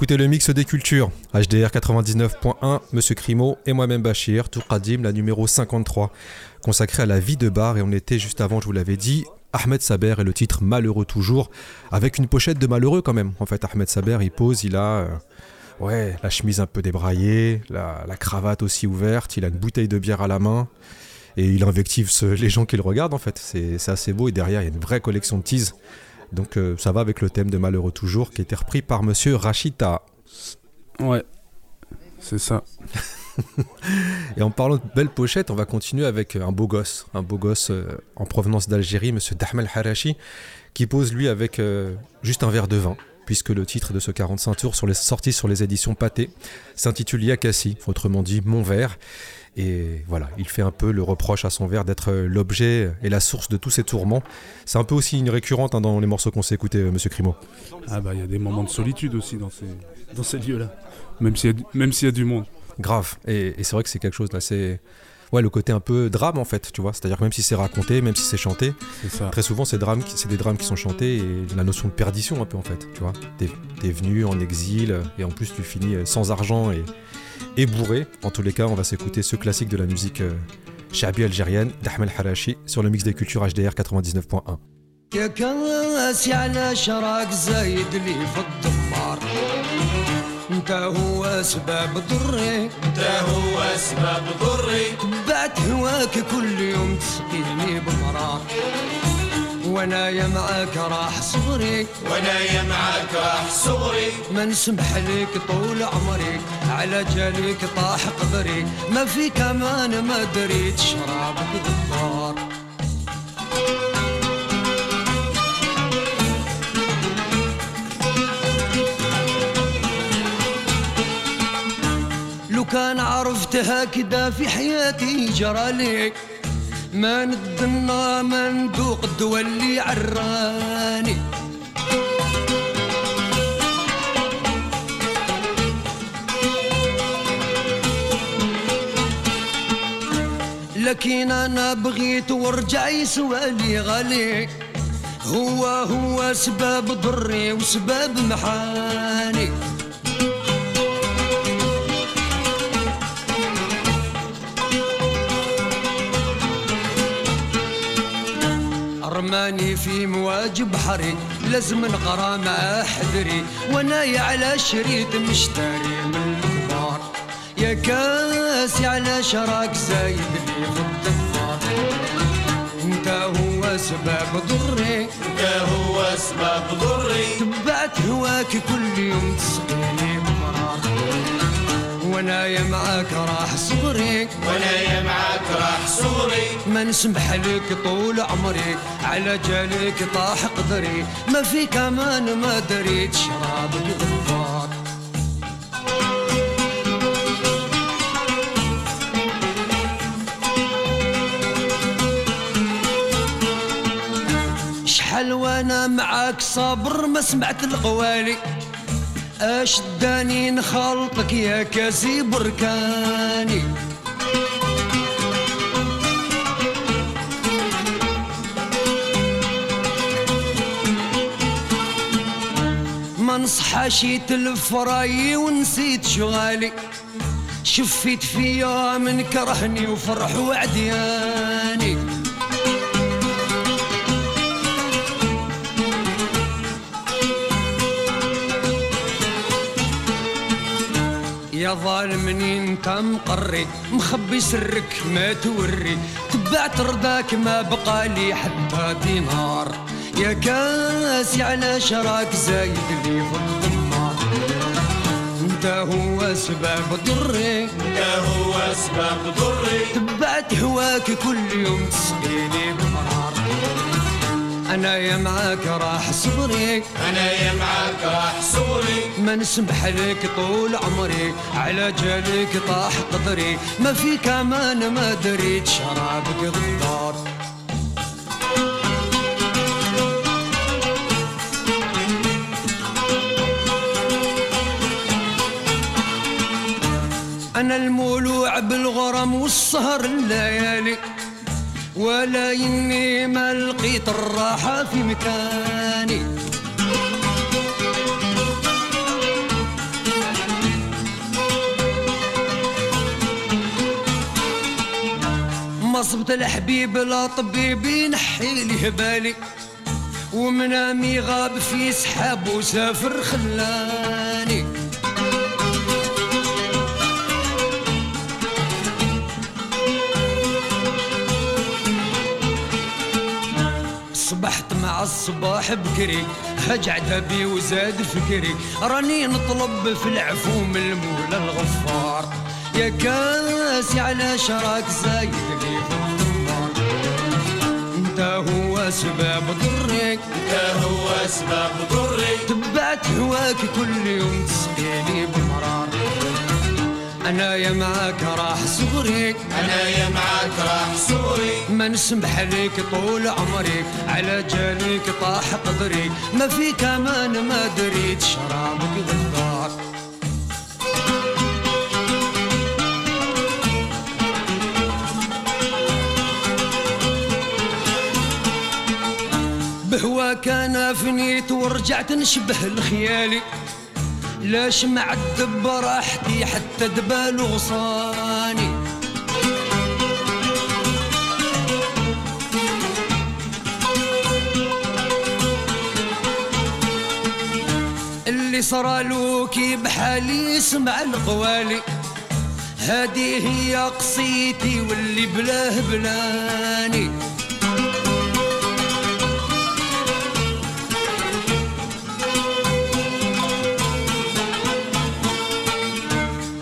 écoutez le mix des cultures, HDR 99.1, Monsieur Crimo et moi-même Bachir, Tour Qadim, la numéro 53, consacrée à la vie de bar. Et on était juste avant, je vous l'avais dit, Ahmed Saber et le titre Malheureux toujours, avec une pochette de malheureux quand même. En fait, Ahmed Saber, il pose, il a. euh, ouais, la chemise un peu débraillée, la, la cravate aussi ouverte, il a une bouteille de bière à la main. Et il invective ce- les gens qui le regardent en fait. C'est assez beau. Et derrière, il y a une vraie collection de teas. Donc euh, ça va avec le thème de Malheureux toujours qui a été repris par monsieur Rachita. Ouais, c'est ça. Et en parlant de belles pochettes, on va continuer avec un beau gosse, un beau gosse euh, en provenance d'Algérie, monsieur Dahmel Harachi, qui pose lui avec euh, juste un verre de vin, puisque le titre de ce 45 tours sur les, sorti sur les éditions Pâté s'intitule Yakassi, autrement dit Mon verre. Et voilà, il fait un peu le reproche à son verre d'être euh, l'objet et la source de tous ses tourments. C'est un peu aussi une récurrente hein, dans les morceaux qu'on s'est écoutés, euh, monsieur Crimo. Ah bah il y a des moments de solitude aussi dans ces, dans ces lieux-là. Même s'il y, a du- même s'il y a du monde. Grave. Et, et c'est vrai que c'est quelque chose d'assez. Ouais, le côté un peu drame en fait, tu vois. C'est-à-dire que même si c'est raconté, même si c'est chanté, très souvent c'est des drames qui sont chantés et la notion de perdition un peu en fait, tu vois. T'es venu en exil euh, et en plus tu finis sans argent et, et bourré. En tous les cas, on va s'écouter ce classique de la musique euh, shabi algérienne d'Ahmed Harachi sur le mix des cultures HDR 99.1. يا كاسي على شراك زايد لي في الدمار انت هو سبب ضري انت هو سبب ضري بعت هواك كل يوم تسقيني بمرار وأنا يا معاك راح صغري. وأنا يا معاك راح صغري. ما نسمح لك طول عمري على جالك طاح قدري ما في كمان ما دريت شرابك غدار لو كان عرفت هكذا في حياتي جرى لي ما ندنا ما ندوق اللي عراني. لكن أنا بغيت ورجع يسوى لي غالي. هو هو سباب ضري وسباب محاني. رماني في مواج بحري لازم نقرا مع حذري وأنا على شريط مشتري من الكبار يا كاسي على شراك زايد لي في الدمار أنت هو سبب ضري. أنت هو سبب ضري. تبعت هواك كل يوم تسقيني بمرار وأنا يا معاك راح صغري. وأنا يا معاك راح صغري. ما نسمح لك طول عمري على جالك طاح قدري. ما في كمان ما دريت شرابك غفار شحال وأنا معاك صابر ما سمعت القوالي. اش داني نخلطك يا كاسي بركاني. ما نصحاش يتلف رايي ونسيت شغالي. شفيت فيا من كرهني وفرح وعدياني. يا ظالمني انت مقري مخبي سرك ما توري تبعت رضاك ما بقى لي حتى دينار. يا كاسي على شراك زايد لي في الضمار انت هو سبب ضري. انت هو سبب ضري. تبعت هواك كل يوم تسقيني بمرار. أنا يا معاك راح صبري أنا يا معاك راح صغري ما نسمح لك طول عمري على جالك طاح قدري. ما في كمان ما دريت شرابك غدار أنا المولوع بالغرام والسهر الليالي. ولا إني ما لقيت الراحة في مكاني. ما صبت الحبيب لا طبيب ينحي لي هبالي ومنامي غاب في سحاب وسافر خلاني. صبحت مع الصباح بكري هجعت بي وزاد فكري. راني نطلب في العفو من المولى الغفار. يا كاسي على شراك زايد لي انت هو سبب ضرك انت هو سبب ضري. تبعت هواك كل يوم تسقيني بمرار. أنا يا معاك راح صغري. أنا يا معاك راح صغري. ما نسمح لك طول عمري على جالك طاح قدري. ما في كمان ما دريت شرابك غدار بهواك أنا فنيت ورجعت نشبه الخيالي لاش معذب براحتي حتى دبال غصاني اللي صرالو كي بحالي يسمع القوالي. هذه هي قصيتي واللي بلاه بلاني.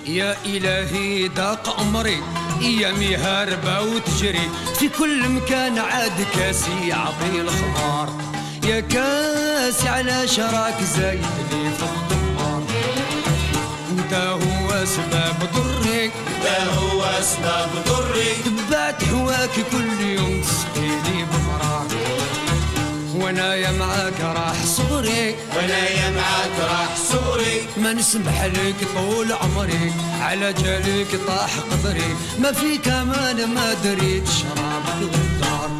يا إلهي داق عمري أيامي هاربة وتجري في كل مكان عاد كاسي يعطي الخمار. يا كاسي على شراك زايد لي في الضمار انت هو سبب ضري. انت هو سبب ضري. تبعت هواك كل يوم تسقيني بمرار وأنا يا معاك راح صغري. وأنا يا معاك راح صغري. ما نسمح لك طول عمري على جالك طاح قدري ما في كمان ما دريت شرابك غدار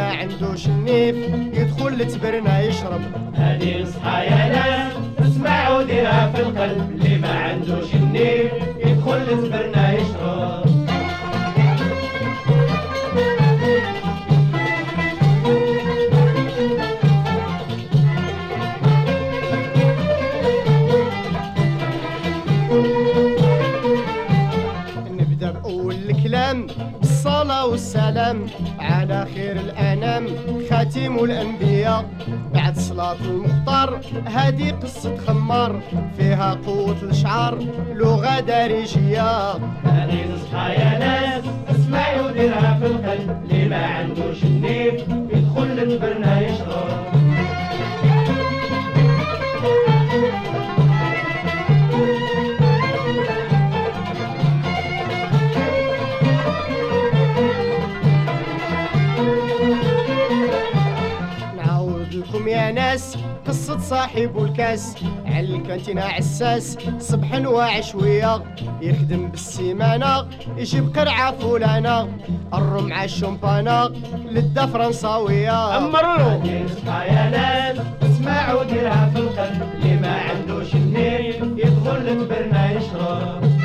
عندوش النيف يدخل لتبرنا يشرب. هذه نصحى يا ناس اسمعوا ديرها في القلب اللي ما عندوش النيف يدخل لتبرنا يشرب. على خير الأنام خاتم الأنبياء. بعد صلاة المختار هذه قصة خمار. فيها قوة الشعر لغة دارجية. هذه نصحى يا ناس اسمعوا ديرها في القلب. اللي ما عندوش النيف يدخل لتبرنا يشرب. صاحب الكاس. على الكانتينا عساس صبحا وعشوية يخدم بالسيمانة يجيب قرعة فلانة. الرم مع الشومبانة للدا فرنساوية. يا ناس اسمعوا ديرها في القلب اللي ما عندوش النيف يدخل لتبرنا يشرب.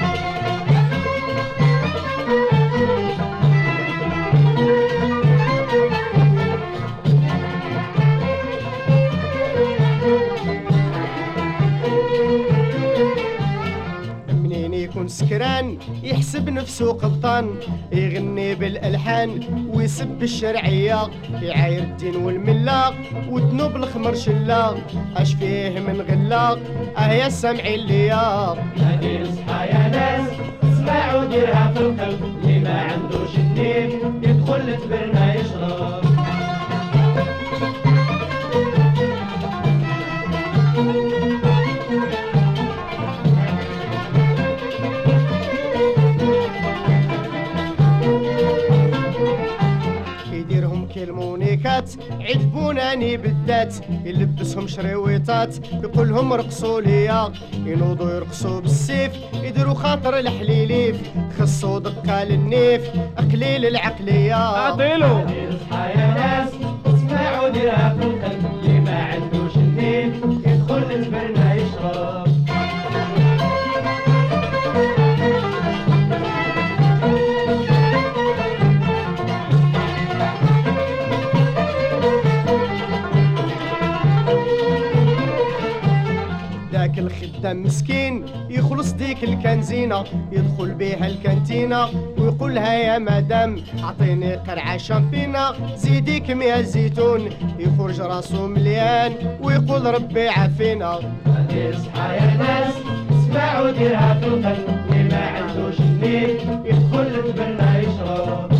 منين يكون سكران يحسب نفسه قبطان يغني بالألحان ويسب الشرعيه يعاير الدين والمله وذنوب الخمر شله اش فيه من غلا آه يا سامعين ليا هذه نصحى يا ناس اسمعوا ديرها في القلب اللي ما عندوش النيف يدخل لتبرنا يشرب. كالمونيكات عجبوناني بالذات. يلبسهم شريويطات يقولهم رقصوا ليا. ينوضوا يرقصوا بالسيف يديروا خاطر الحليليف. خصوا دقة للنيف قليل العقلية. اعطيلو نصحى يا ناس اسمعوا ديرها في القلب اللي ما عندوش النيف. يدخل يشرب. مسكين يخلص ديك الكنزينة يدخل بيها الكانتينة ويقولها يا مدام أعطيني قرعة شامبينة زيدي كمية زيتون. يخرج راسو مليان ويقول ربي عافينا اصحى يا ناس اسمعوا ديرها في القلب اللي ما عندوش النيف يدخل لتبرنا يشرب.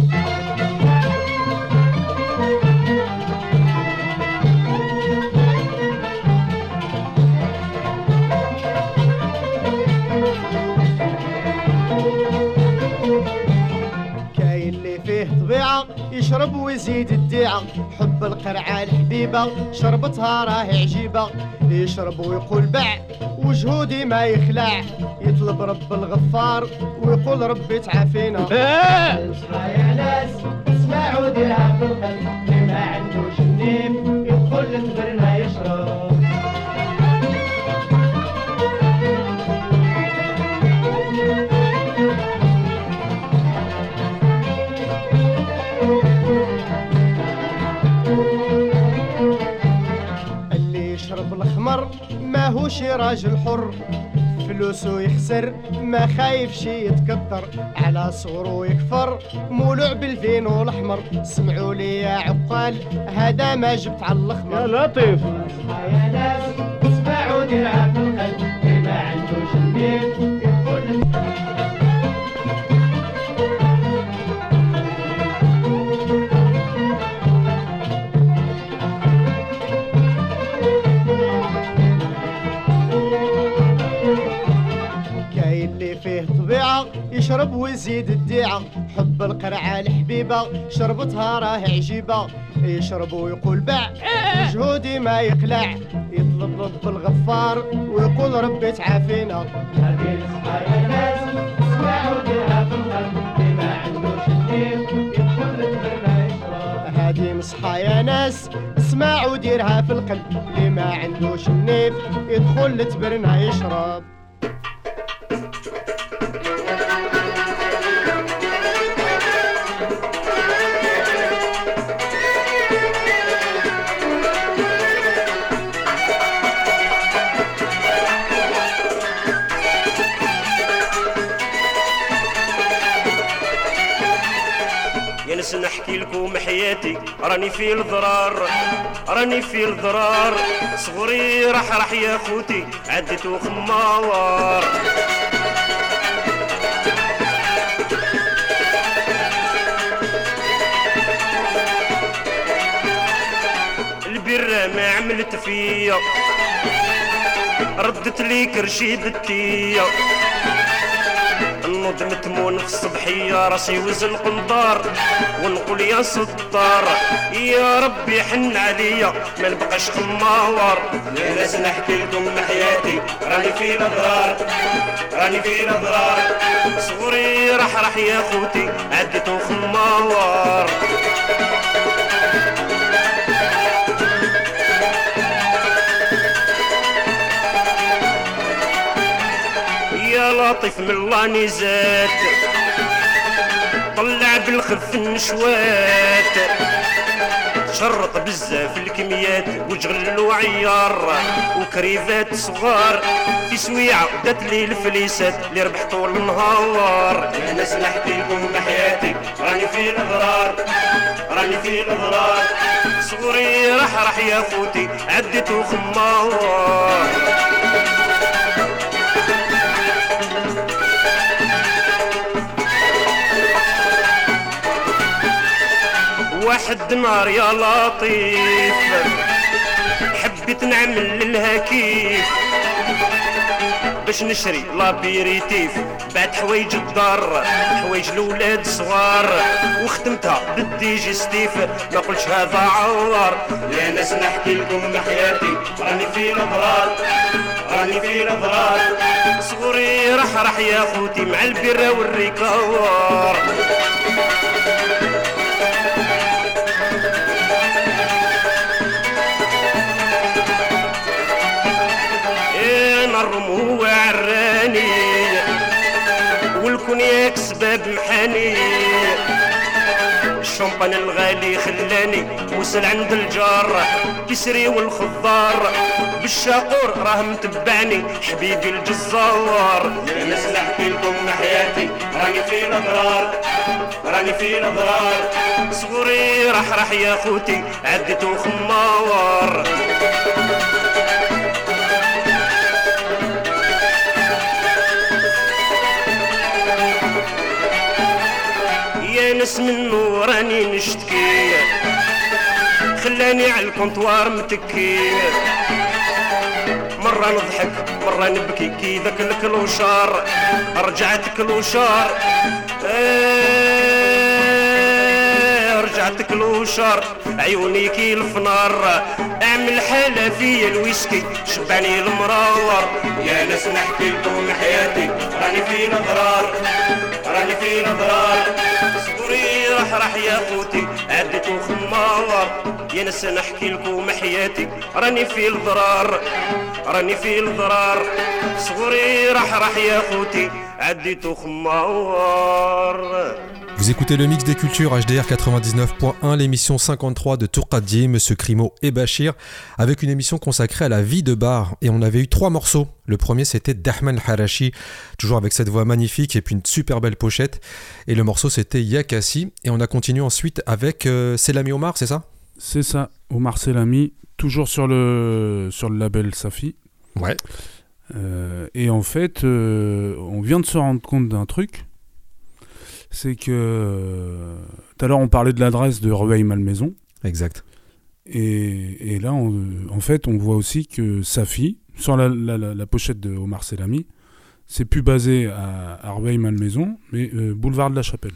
يشرب ويزيد الديعة حب القرعة الحبيبة شربتها راهي عجيبة. يشرب ويقول بع وجهه ديما يخلع. يطلب رب الغفار ويقول ربي تعافينا. اصحى يا ناس اسمعوا ديرها في القلب شي راجل حر فلوسه يخسر ما خايف شي يتكتر على صغرو يكفر. مولوع بالفينو الأحمر سمعوا لي يا عقال هذا ما جبت على الأخمر. يا لطيف. يا ناس اسمعوا ديرها في القلب ما عندوش النيف طبيعة يشرب ويزيد الديعة حب القرعة الحبيبة شربتها راه عجيبة. يشرب ويقول باع مجهودي ما يقلع. يطلب رب الغفار ويقول ربي تعافينا. هذه اصحى يا ناس اسمعوا ديرها هادي في القلب. اللي ما عندوش النيف يدخل لتبرنا يشرب. حياتي راني في الضرار راني في الضرار. صغري راح راح يا خوتي عديتو خمار البرة ما عملت فيا ردت لي كرشي بالتيه النوض متمون في الصبحية راسي وزن قنطار. ونقول يا ستار يا ربي حن عليا ما نبقاش خمار ناس نحكي لكم حياتي راني في الأضرار. راني في الأضرار. صغري راح راح يا خوتي عديتو خمار يا لطيف من الله نزات طلع بالخف النشوات شرط بزاف الكميات وجغل وعيار وكريفات صغار في سويعة دات لي الفليسات اللي ربح طول النهار. يا ناس نحكي لكم بحياتي راني في الأضرار راني في الأضرار. صغري راح راح يا خوتي عديتو خمار. واحد نهار يا لطيف. حبيت نعمل لها كيف باش نشري l'apéritif. بعد حوايج الدار حوايج الاولاد صغار وختمتها بال digestif. ما قلتش هذا عوار. يا ناس نحكي لكم حياتي راني في الأضرار راني في الأضرار. صغري راح راح يا خوتي مع البيرة والريكار والكونياك سباب محاني. الشمبان الغالي خلاني وصل عند الجار كسري والخضار. بالشاقور راه متبعني حبيبي الجزار. يا ناس لكم حياتي راني في الأضرار راني في الأضرار. صغري راح راح يا خوتي عديتو خمار. يا ناس منو راني نشتكي. خلاني على ال comptoir متكي. مرة نضحك مرة نبكي كي ذاك ال clochard رجعت clochard آه، رجعت clochard عيوني كي الفنار. اعمل حالة فيا الويسكي شبعني المرار. يا ناس نحكي لكم حياتي راني في الاضرار راني في الاضرار راح يا خوتي عديتو خمار يا ناس نحكي لكم حياتي راني في الضرار. راني في الضرار. صغري راح راح يا خوتي عديتو خمار Vous écoutez le mix des cultures HDR 99.1, l'émission 53 de Tourkadji, Monsieur Crimo et Bachir, avec une émission consacrée à la vie de bar. Et on avait eu trois morceaux. Le premier c'était Dahman Harashi, toujours avec cette voix magnifique et puis une super belle pochette. Et le morceau c'était Yakassi. Et on a continué ensuite avec euh, Selami Omar, c'est ça? C'est ça, Omar Selami, toujours sur le, sur le label Safi. Ouais. Euh, et en fait, euh, on vient de se rendre compte d'un truc. C'est que. euh, Tout à l'heure, on parlait de l'adresse de Rueil Malmaison. Exact. Et, et là, on- en fait, on voit aussi que Safi, sur la, la- la- la pochette de Omar Selami, c'est plus basé à, à Rueil-Malmaison, mais euh, boulevard de la Chapelle.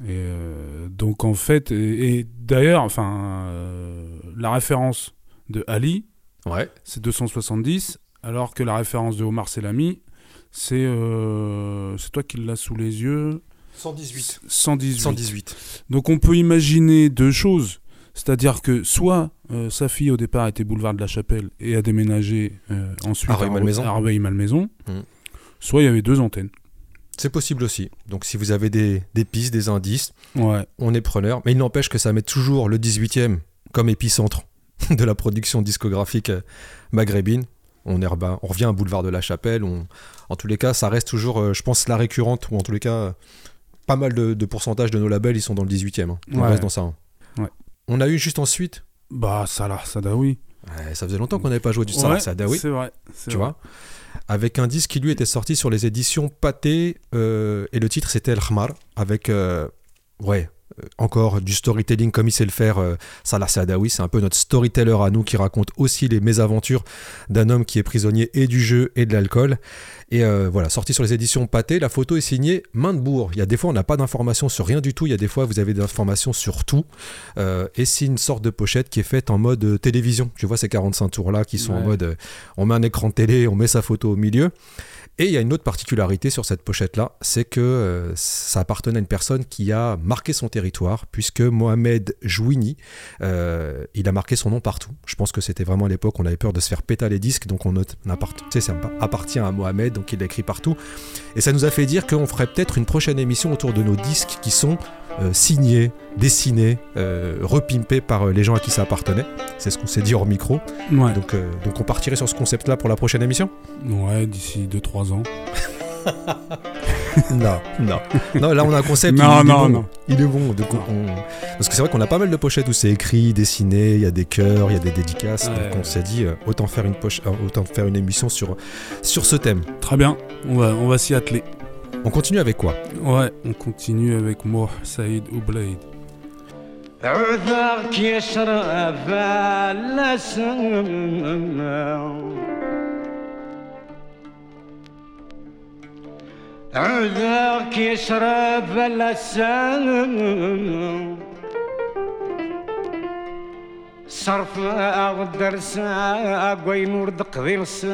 Et euh, donc, en fait, et, et d'ailleurs, enfin, euh, la référence de Ali, c'est 270, alors que la référence de Omar Selami, c'est euh, c'est toi qui l'as sous les yeux 118. 118. 118. Donc on peut imaginer deux choses. C'est-à-dire que soit euh, sa fille au départ était boulevard de la Chapelle et a déménagé euh, ensuite À Rueil-Malmaison. à Rueil-Malmaison, Mm. soit il y avait deux antennes. C'est possible aussi. Donc si vous avez des, des pistes, des indices, Ouais. on est preneur. Mais il n'empêche que ça met toujours le 18e comme épicentre de la production discographique euh, maghrébine. On, est on revient à Boulevard de la Chapelle. On, en tous les cas, ça reste toujours, euh, je pense, la récurrente, ou en tous les cas, euh, pas mal de, de pourcentage de nos labels, ils sont dans le 18e. hein. On Ouais. reste dans ça. hein. Ouais. On a eu juste ensuite. Bah, Salah Sadawi. Ouais, ça faisait longtemps qu'on n'avait pas joué du Salah Sadawi. c'est vrai, Tu vrai. vois Avec un disque qui lui était sorti sur les éditions Pathé euh, et le titre c'était El Khmar avec euh, ouais euh, encore du storytelling comme il sait le faire euh, Salah Sadawi, c'est un peu notre storyteller à nous qui raconte aussi les mésaventures d'un homme qui est prisonnier et du jeu et de l'alcool. Et euh, voilà, sorti sur les éditions Pathé, la photo est signée Maindebourg. Il y a des fois on n'a pas d'informations sur rien du tout, il y a des fois vous avez des informations sur tout. Euh, et c'est une sorte de pochette qui est faite en mode euh, télévision. Tu vois ces 45 tours là qui sont en mode on met un écran de télé, on met sa photo au milieu. Et il y a une autre particularité sur cette pochette-là, c'est que euh, ça appartenait à une personne qui a marqué son territoire, puisque Mohamed Jouini, euh, il a marqué son nom partout. Je pense que c'était vraiment à l'époque, on avait peur de se faire péter les disques, donc on note sais, ça appartient à Mohamed, donc il l'a écrit partout. Et ça nous a fait dire qu'on ferait peut-être une prochaine émission autour de nos disques qui sont euh, signés, dessinés, euh, repimpés par euh, les gens à qui ça appartenait. C'est ce qu'on s'est dit hors micro. Ouais. Donc, donc on partirait sur ce concept-là pour la prochaine émission? Ouais, d'ici 2-3 ans. Non, non. Non, là on a un concept. Non, il, il non, est bon. non. Il est bon. donc on- Parce que c'est vrai qu'on a pas mal de pochettes où c'est écrit, dessiné, il y a des cœurs, il y a des dédicaces. Ouais, donc on ouais. s'est dit euh, autant faire une poche, euh, autant faire une émission sur sur ce thème. Très bien, on va, on va s'y atteler. On continue avec quoi Ouais, on continue avec Moh Saïd Oublaïd. عذرك يشرب اللسان عذرك يشرب اللسان صرف أغدر ساق وينور دقذي الساخم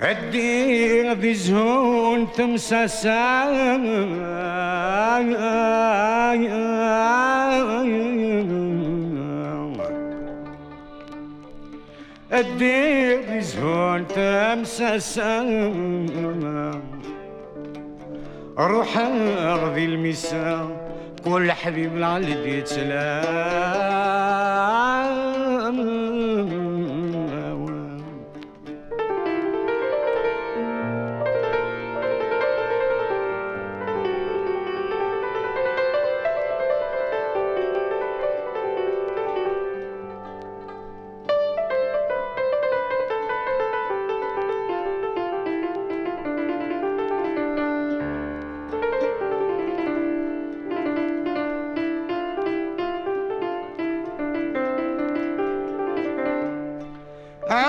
عدي ذي زهون تمسسا عدي ذي زهون تمسسا روح اغذي المسا كل حبيب العلي تسلام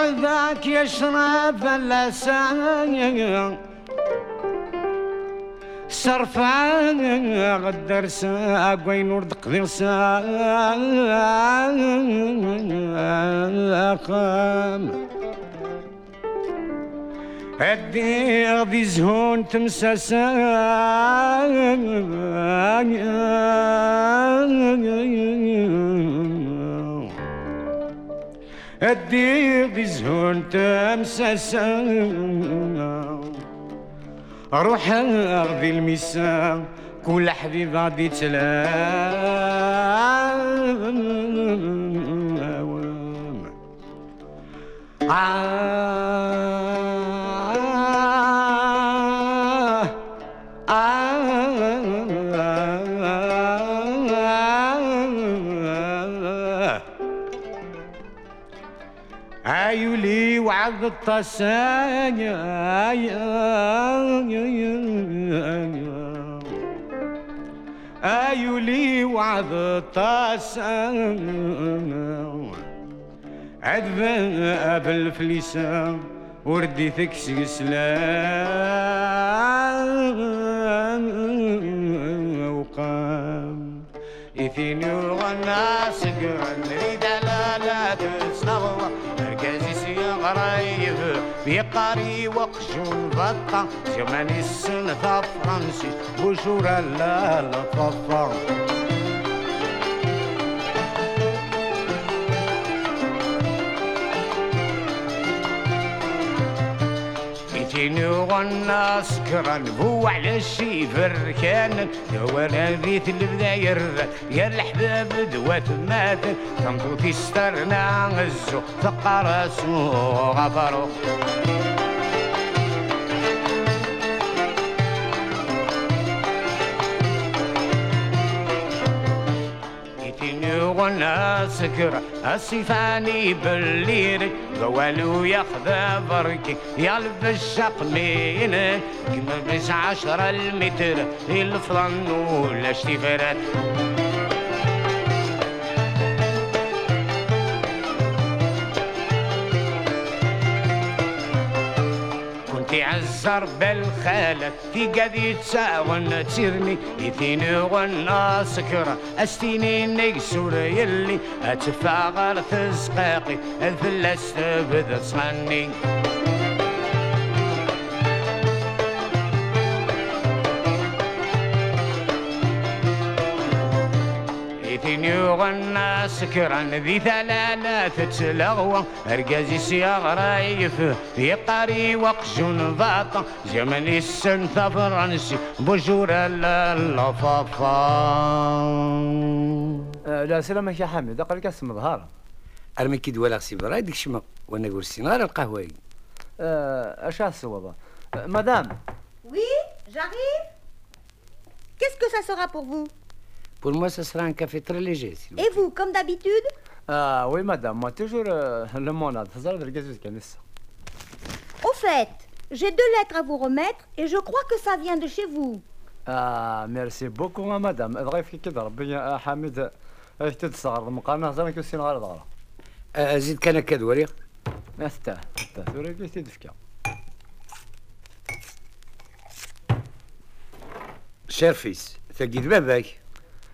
عذاك يشرب اللسان. صرفان غدر ساق وين ورد قدر ساقم عدي غدي زهون تمسسان الدير بزهون تمسسا. روح اغذي المسا كل حبيب غادي تلام آه. عيولي وعد الطسانيا عيولي وعد الطسانيا عذبا بالفليسان وردي تكسي سلام وقام إثيني وغنى سقر نريد لا لا مركزي غرايب بيقاري وقجون بطة زمان السنة فرنسي بوجورة لا لا بيتيني وغنى سكران هو على الشيفر كان. وأنا ريت البداير يا الحباب دوات مات. تنطوتي سترنا غزو فقراسو غفرو وأنا سكر السيفاني بالليل. قوالو ياخذ بركي يلبس شقمين كما بس عشرة المتر الفرن ولا اشتفرات كنت عزر بالخالة في قد تساون تسيرني يثيني غنا سكرة أستيني نقسور يلي اتفاغر تزقاقي الفلاس تبدا تصغني يثيني غنا سكران ذي ثلاثة تلغوى ارقازي سياغ رايف يقاري وقجون باطا زمن السن فرنسي بجورة للفافا لا سلامك يا حامد قال لك اسم ظهر ارمي كي دولا سي براي ديك شما وأنا نقول سينار القهوة. أش الصوابة؟ مدام. Oui, j'arrive. Qu'est-ce que ça sera pour vous? Pour moi, ça sera un café très léger. s'il vous Et vous, comme d'habitude اه وي مدام ما توجور لموناد هزار القازوز كان لسه Au fait, j'ai deux lettres à vous remettre et je crois que ça vient de chez vous. اه ميرسي بوكو مدام ضغيف كي كده ربي يا حامد اش تتصغر مقارنه هزار كي سين غير ضغره plaît. زيد كان هكا دوري استاه استاه ثوري كي تدفكا شير فيس تلقيت باباك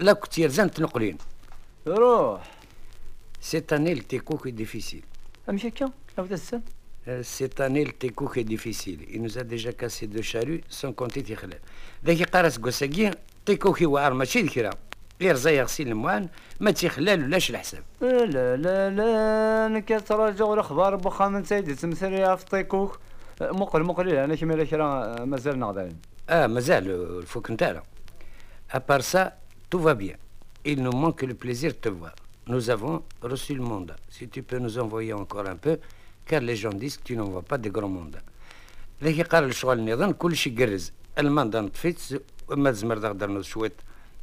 لا كنت يرزان تنقلين. روح. Cette année, le tekouk est difficile. امشي كا أو تسن Euh, le tekouk est difficile. Il nous a déjà cassé deux charrues sans compter تيخلال. ذاك يقارا سكوساكي تيكوكي واعر ماشي ذكرى. غير زي يغسل الموان ما تيخلال ولاش الحساب. لا لا لا أنا كتراجع الاخبار بوخا من سيدي تمثل في طيكوك مقل مقل أنا كيما لا كرا مازال نغداين Ah, مازال الفوك نتاعنا. Part ça, tout va bien. Il nous manque le plaisir de te voir. Nous avons reçu le mandat. Si tu peux nous envoyer encore un peu, car les gens disent que tu n'envoies pas de grands mandats. ذاك قال الشغل النظام كل شيء قرز الماندا نطفيت وما تزمر دغدر شويت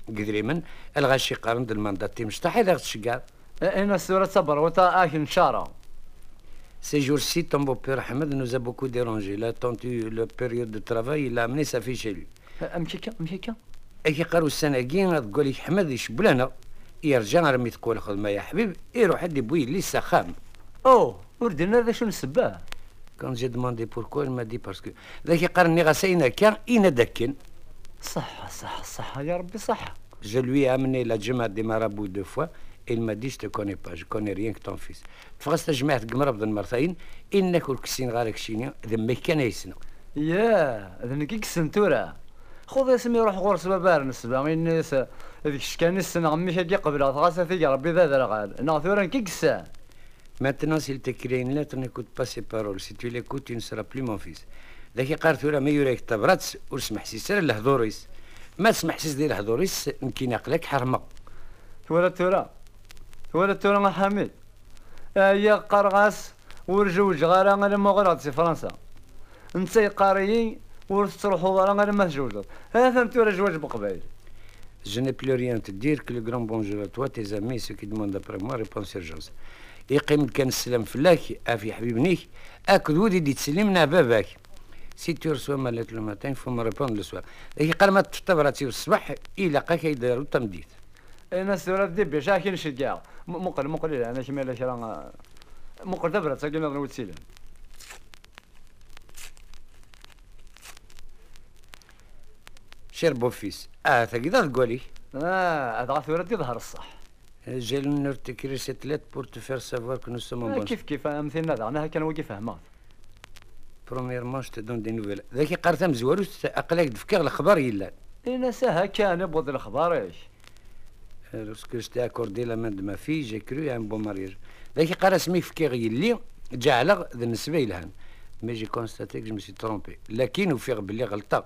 قدري من الغاشي قارن الماندا تي مشطح اذا تشقار انا السورة صبر وتا اكل نشارة Ces jours-ci, ton beau-père Ahmed nous a beaucoup dérangé. Il a attendu la période de travail, il a amené sa fille chez lui. امشي كا امشي كا كي قالوا السنة كي تقول لك حمد يشب لنا يرجع رمي تقول خدمة يا حبيب يروح عندي بوي لسه خام أوه وردنا هذا Quand j'ai demandé pourquoi, il m'a dit parce que ذاك قال غسينا كان إنا دكن صح صح صح يا ربي صح. Je lui ai amené la Juma des marabouts deux fois. Il m'a dit, je te connais pas, je connais rien que ton fils. تفرست جماعة قمرة بدن مرتين. إنك والكسين غارك شينيا ذمك كان يسنو. ياه هذا نكي كسنتورا خذ اسمي روح غورس بابار نسبة غير الناس هذيك شكان السنة غمي كي قبل غاسا في ربي ذا ذا غال ناثورا نكي كسا Maintenant, s'il t'écrit une lettre, n'écoute pas ses paroles. Si tu l'écoutes, tu ne seras plus mon fils. ذاك قال ثورة ما يوريك تبرات وسمح سيسر لهضوريس ما تسمح سيس ديال هضوريس يمكن يقلك حرمة تورا تورا تورا تورا ما حميد يا قرغاس ورجوج أنا ما غرات في فرنسا انت قاريين ورث تروحوا غارا أنا ما تجوجت ها فهمت ولا جواج بقبايل Je n'ai plus rien à te dire que le grand bonjour à toi, tes amis, ceux qui demandent après moi, réponse urgence. يقيم كان السلام فلاك افي حبيبنيك اكد ودي دي تسلمنا باباك سي تو رسوا ما لو ماتين فو ما ريبوند لو سوار هي قال ما راتي الصباح إلى قاك يدارو تمديت أنا سورة دبي شاكي نشجع مقل مقل أنا شمال شرا مقل دبرت ساكن نضرب وتسيلم شير بوفيس. آه ثقيدا تقولي آه هذا عثور يظهر الصح. جيل نورتي كريسي تلات بور تو فير سافوار كو نو آه كيف كيف؟ آه، مثلنا هذا أنا كان وقف فهمان بروميرمون شتي دون دي نوفيل ذاك قرت مزوار اقلاك دفكر الأخبار يلا أنا إيه، ساها كان بوض الأخبار إيش؟ لوسكو شتي اكوردي لا مان ما في جي كرو ان بون مارياج ذاك قرا سمي فكير يلي جعلغ بالنسبة لهان مي جي كونستاتي كو جو مسي ترومبي لكن وفيغ بلي غلطة.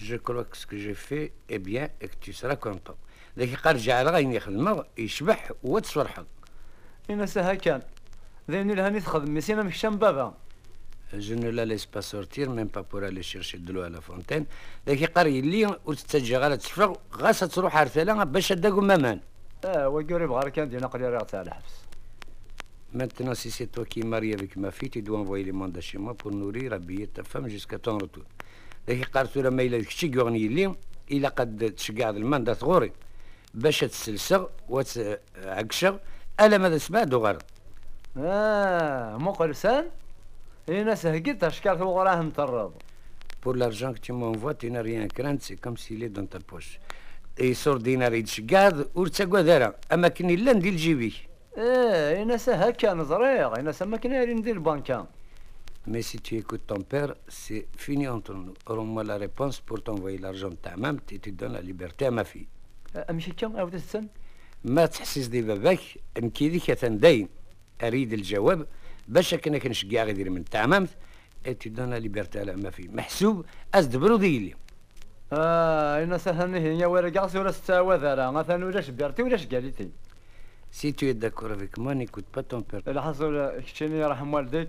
جو كرو سكو جو في اي بيان اك تو سرا كونتون ذاك قال جا على غيني خدمه يشبح وتصور حق أنا سها كان ذاني الهاني تخدم ميسي أنا مكشام بابا جو نو لا ليس با سورتير ميم با بور الي شيرشي دلو على فونتين ذاك قري لي وتتجي غا تصفر غا ستروح عرفالا باش داكو مامان آه وقريب بغار كان دينا قليل راه تاع الحبس Maintenant, سي سي toi qui es marié avec ma دو tu لي envoyer شي mandats بور نوري ربي nourrir, جيسكا تون روتور. ذاك قالت له ما إلا كشي يغني لي إلا قد تشقع الماندا ثغوري باش تسلسغ وتعكشغ ألا ماذا سمع دوغار آه مو قلسان أنا سهقت اشكال وراه مطرب Pour l'argent que tu m'envoies, tu n'as rien à craindre, c'est comme s'il est dans ta poche. يصور دينار يتشقاد ورتسقوا دارا أما كني لا ندير جيبي. إيه أنا ساها كان زريغ أنا سما كنا ندير البنكان Mais si tu écoutes ton père, c'est fini entre nous. Rends-moi la réponse pour t'envoyer l'argent de ta maman et tu donnes la liberté à ma fille. امشي كم عاود السن ما تحسس دي باباك مكيدي كتن داين اريد الجواب باش كنا كنشقع غير من et tu donnes la liberté à ma fille. محسوب ازدبرو ديلي. آه أنا سهلني هي ورقا ولا ستاوى ذرا مثلا ولاش بيرتي ولاش قاليتي Si tu es d'accord avec moi, n'écoute pas ton père. الحصول كشتيني يرحم والديك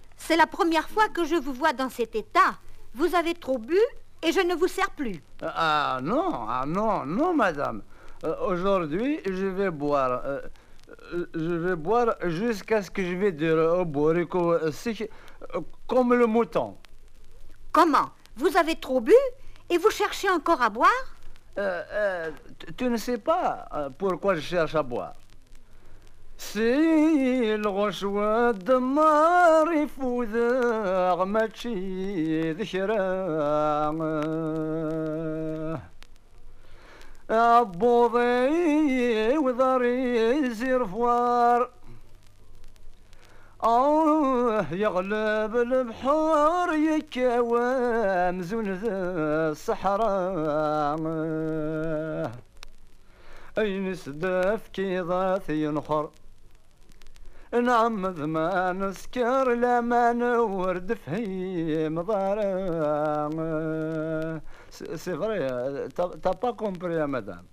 c'est la première fois que je vous vois dans cet état. Vous avez trop bu et je ne vous sers plus. Ah non, ah non, non, madame. Euh, Aujourd'hui, je vais boire. euh, euh, je vais boire jusqu'à ce que je vais dire au euh, comme le mouton. Comment? Vous avez trop bu et vous cherchez encore à boire? Euh, tu- ne sais pas pourquoi je cherche à boire. سي الغشوة دمار يفوذ ماشي ذكرى عبوضي وضري يصير فوار. آه يغلب البحر يكوام زون الصحراء. أين سدف كي ضاثي نخر نعم ذما نسكر لما نورد فهيم ضارا C'est vrai, euh, t'as t'as pas compris, hein, madame.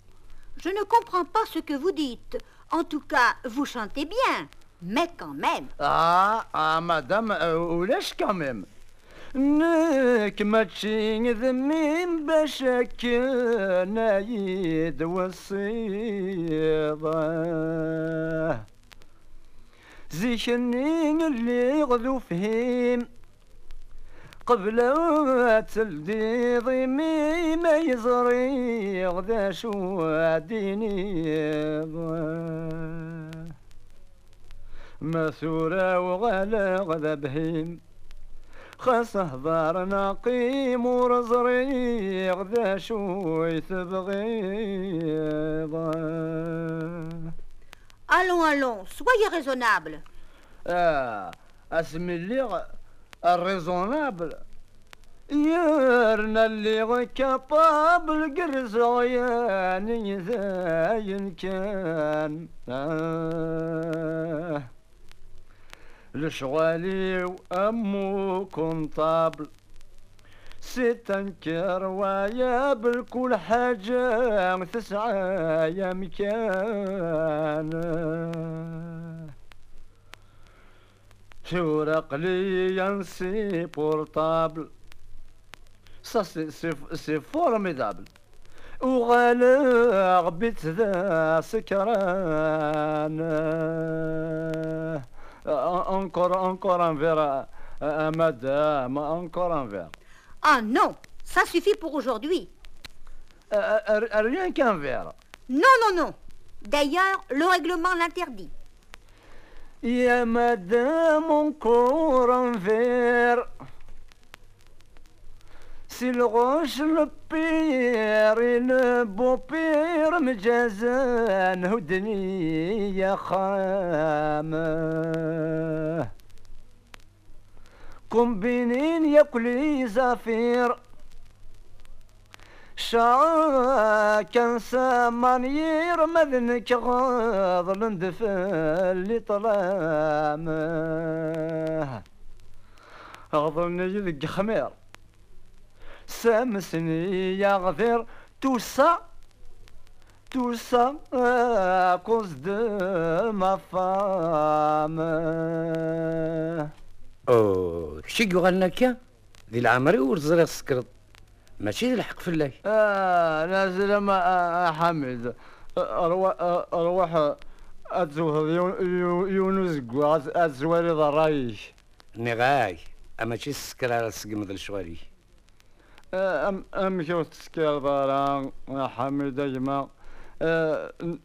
Je ne comprends pas ce que vous dites. En tout cas, vous chantez bien. Mais quand même. Ah, ah, madame, euh, ولاش quand même نك ماشي ذميم باش نايد والصيدة زيشني اللي غذو فهيم قبل تلدي ضيمي ما يزري غدا شو ديني مسورة وغلا غدا بهيم خاص هضار نقيم ورزريق ذا شوي تبغيض Allons, allons, soyez raisonnable. آه اسمي اللي الريزونابل يرنا اللي كابابل قرزوياني زاين كان آه لشغالي وامو كونطابل سي تنكر ويا بالكل حاجة تسعة يا مكان. تورق لي ينسي بورتابل سا سي سي فورميدابل. وغالغ بيت ذا سكران. انكور انكور أنفيرا. مدام انكور انفيرا Ah non, ça suffit pour aujourd'hui. Euh, euh, euh, rien qu'un verre. Non, non, non. D'ailleurs, le règlement l'interdit. Il y a madame, encore un verre. Si le roche, le père et le beau-père me jazan, خام كومبينين ياكلي زفير. شاكن سامانير مذنك غاض لندفل اللي طلامه أظن يذق خمير سامسني يا غفير توسا توسا كوز دو ما فام أوه شي يغنى كا؟ ذي العمري ورزري السكرت ماشي الحق في الله. آه نازل ما آه حمد أروح أروح أتزوه يونس قواز أتزوالي ضرايش نغاي أما شي السكر على السقم ذي الشوالي أم أم شو ضران يا حمد أجمع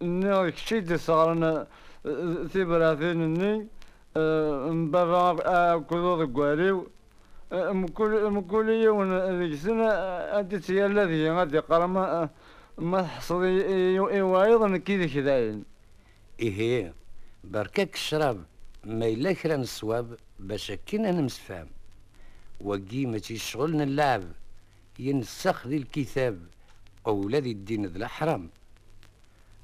نيك شي دي صغرنا ثبراثين ني؟ مبابا كذوض قواليو مكل مكل يوم ذيك السنة أديت هي الذي غادي قرا ما ما حصل وأيضا كذا كذاين إيه بركاك الشراب ما إلا كرا الصواب باش كنا نمسفام وقي ماشي شغلنا اللعب ينسخ ذي الكتاب أولاد الدين ذي الأحرام.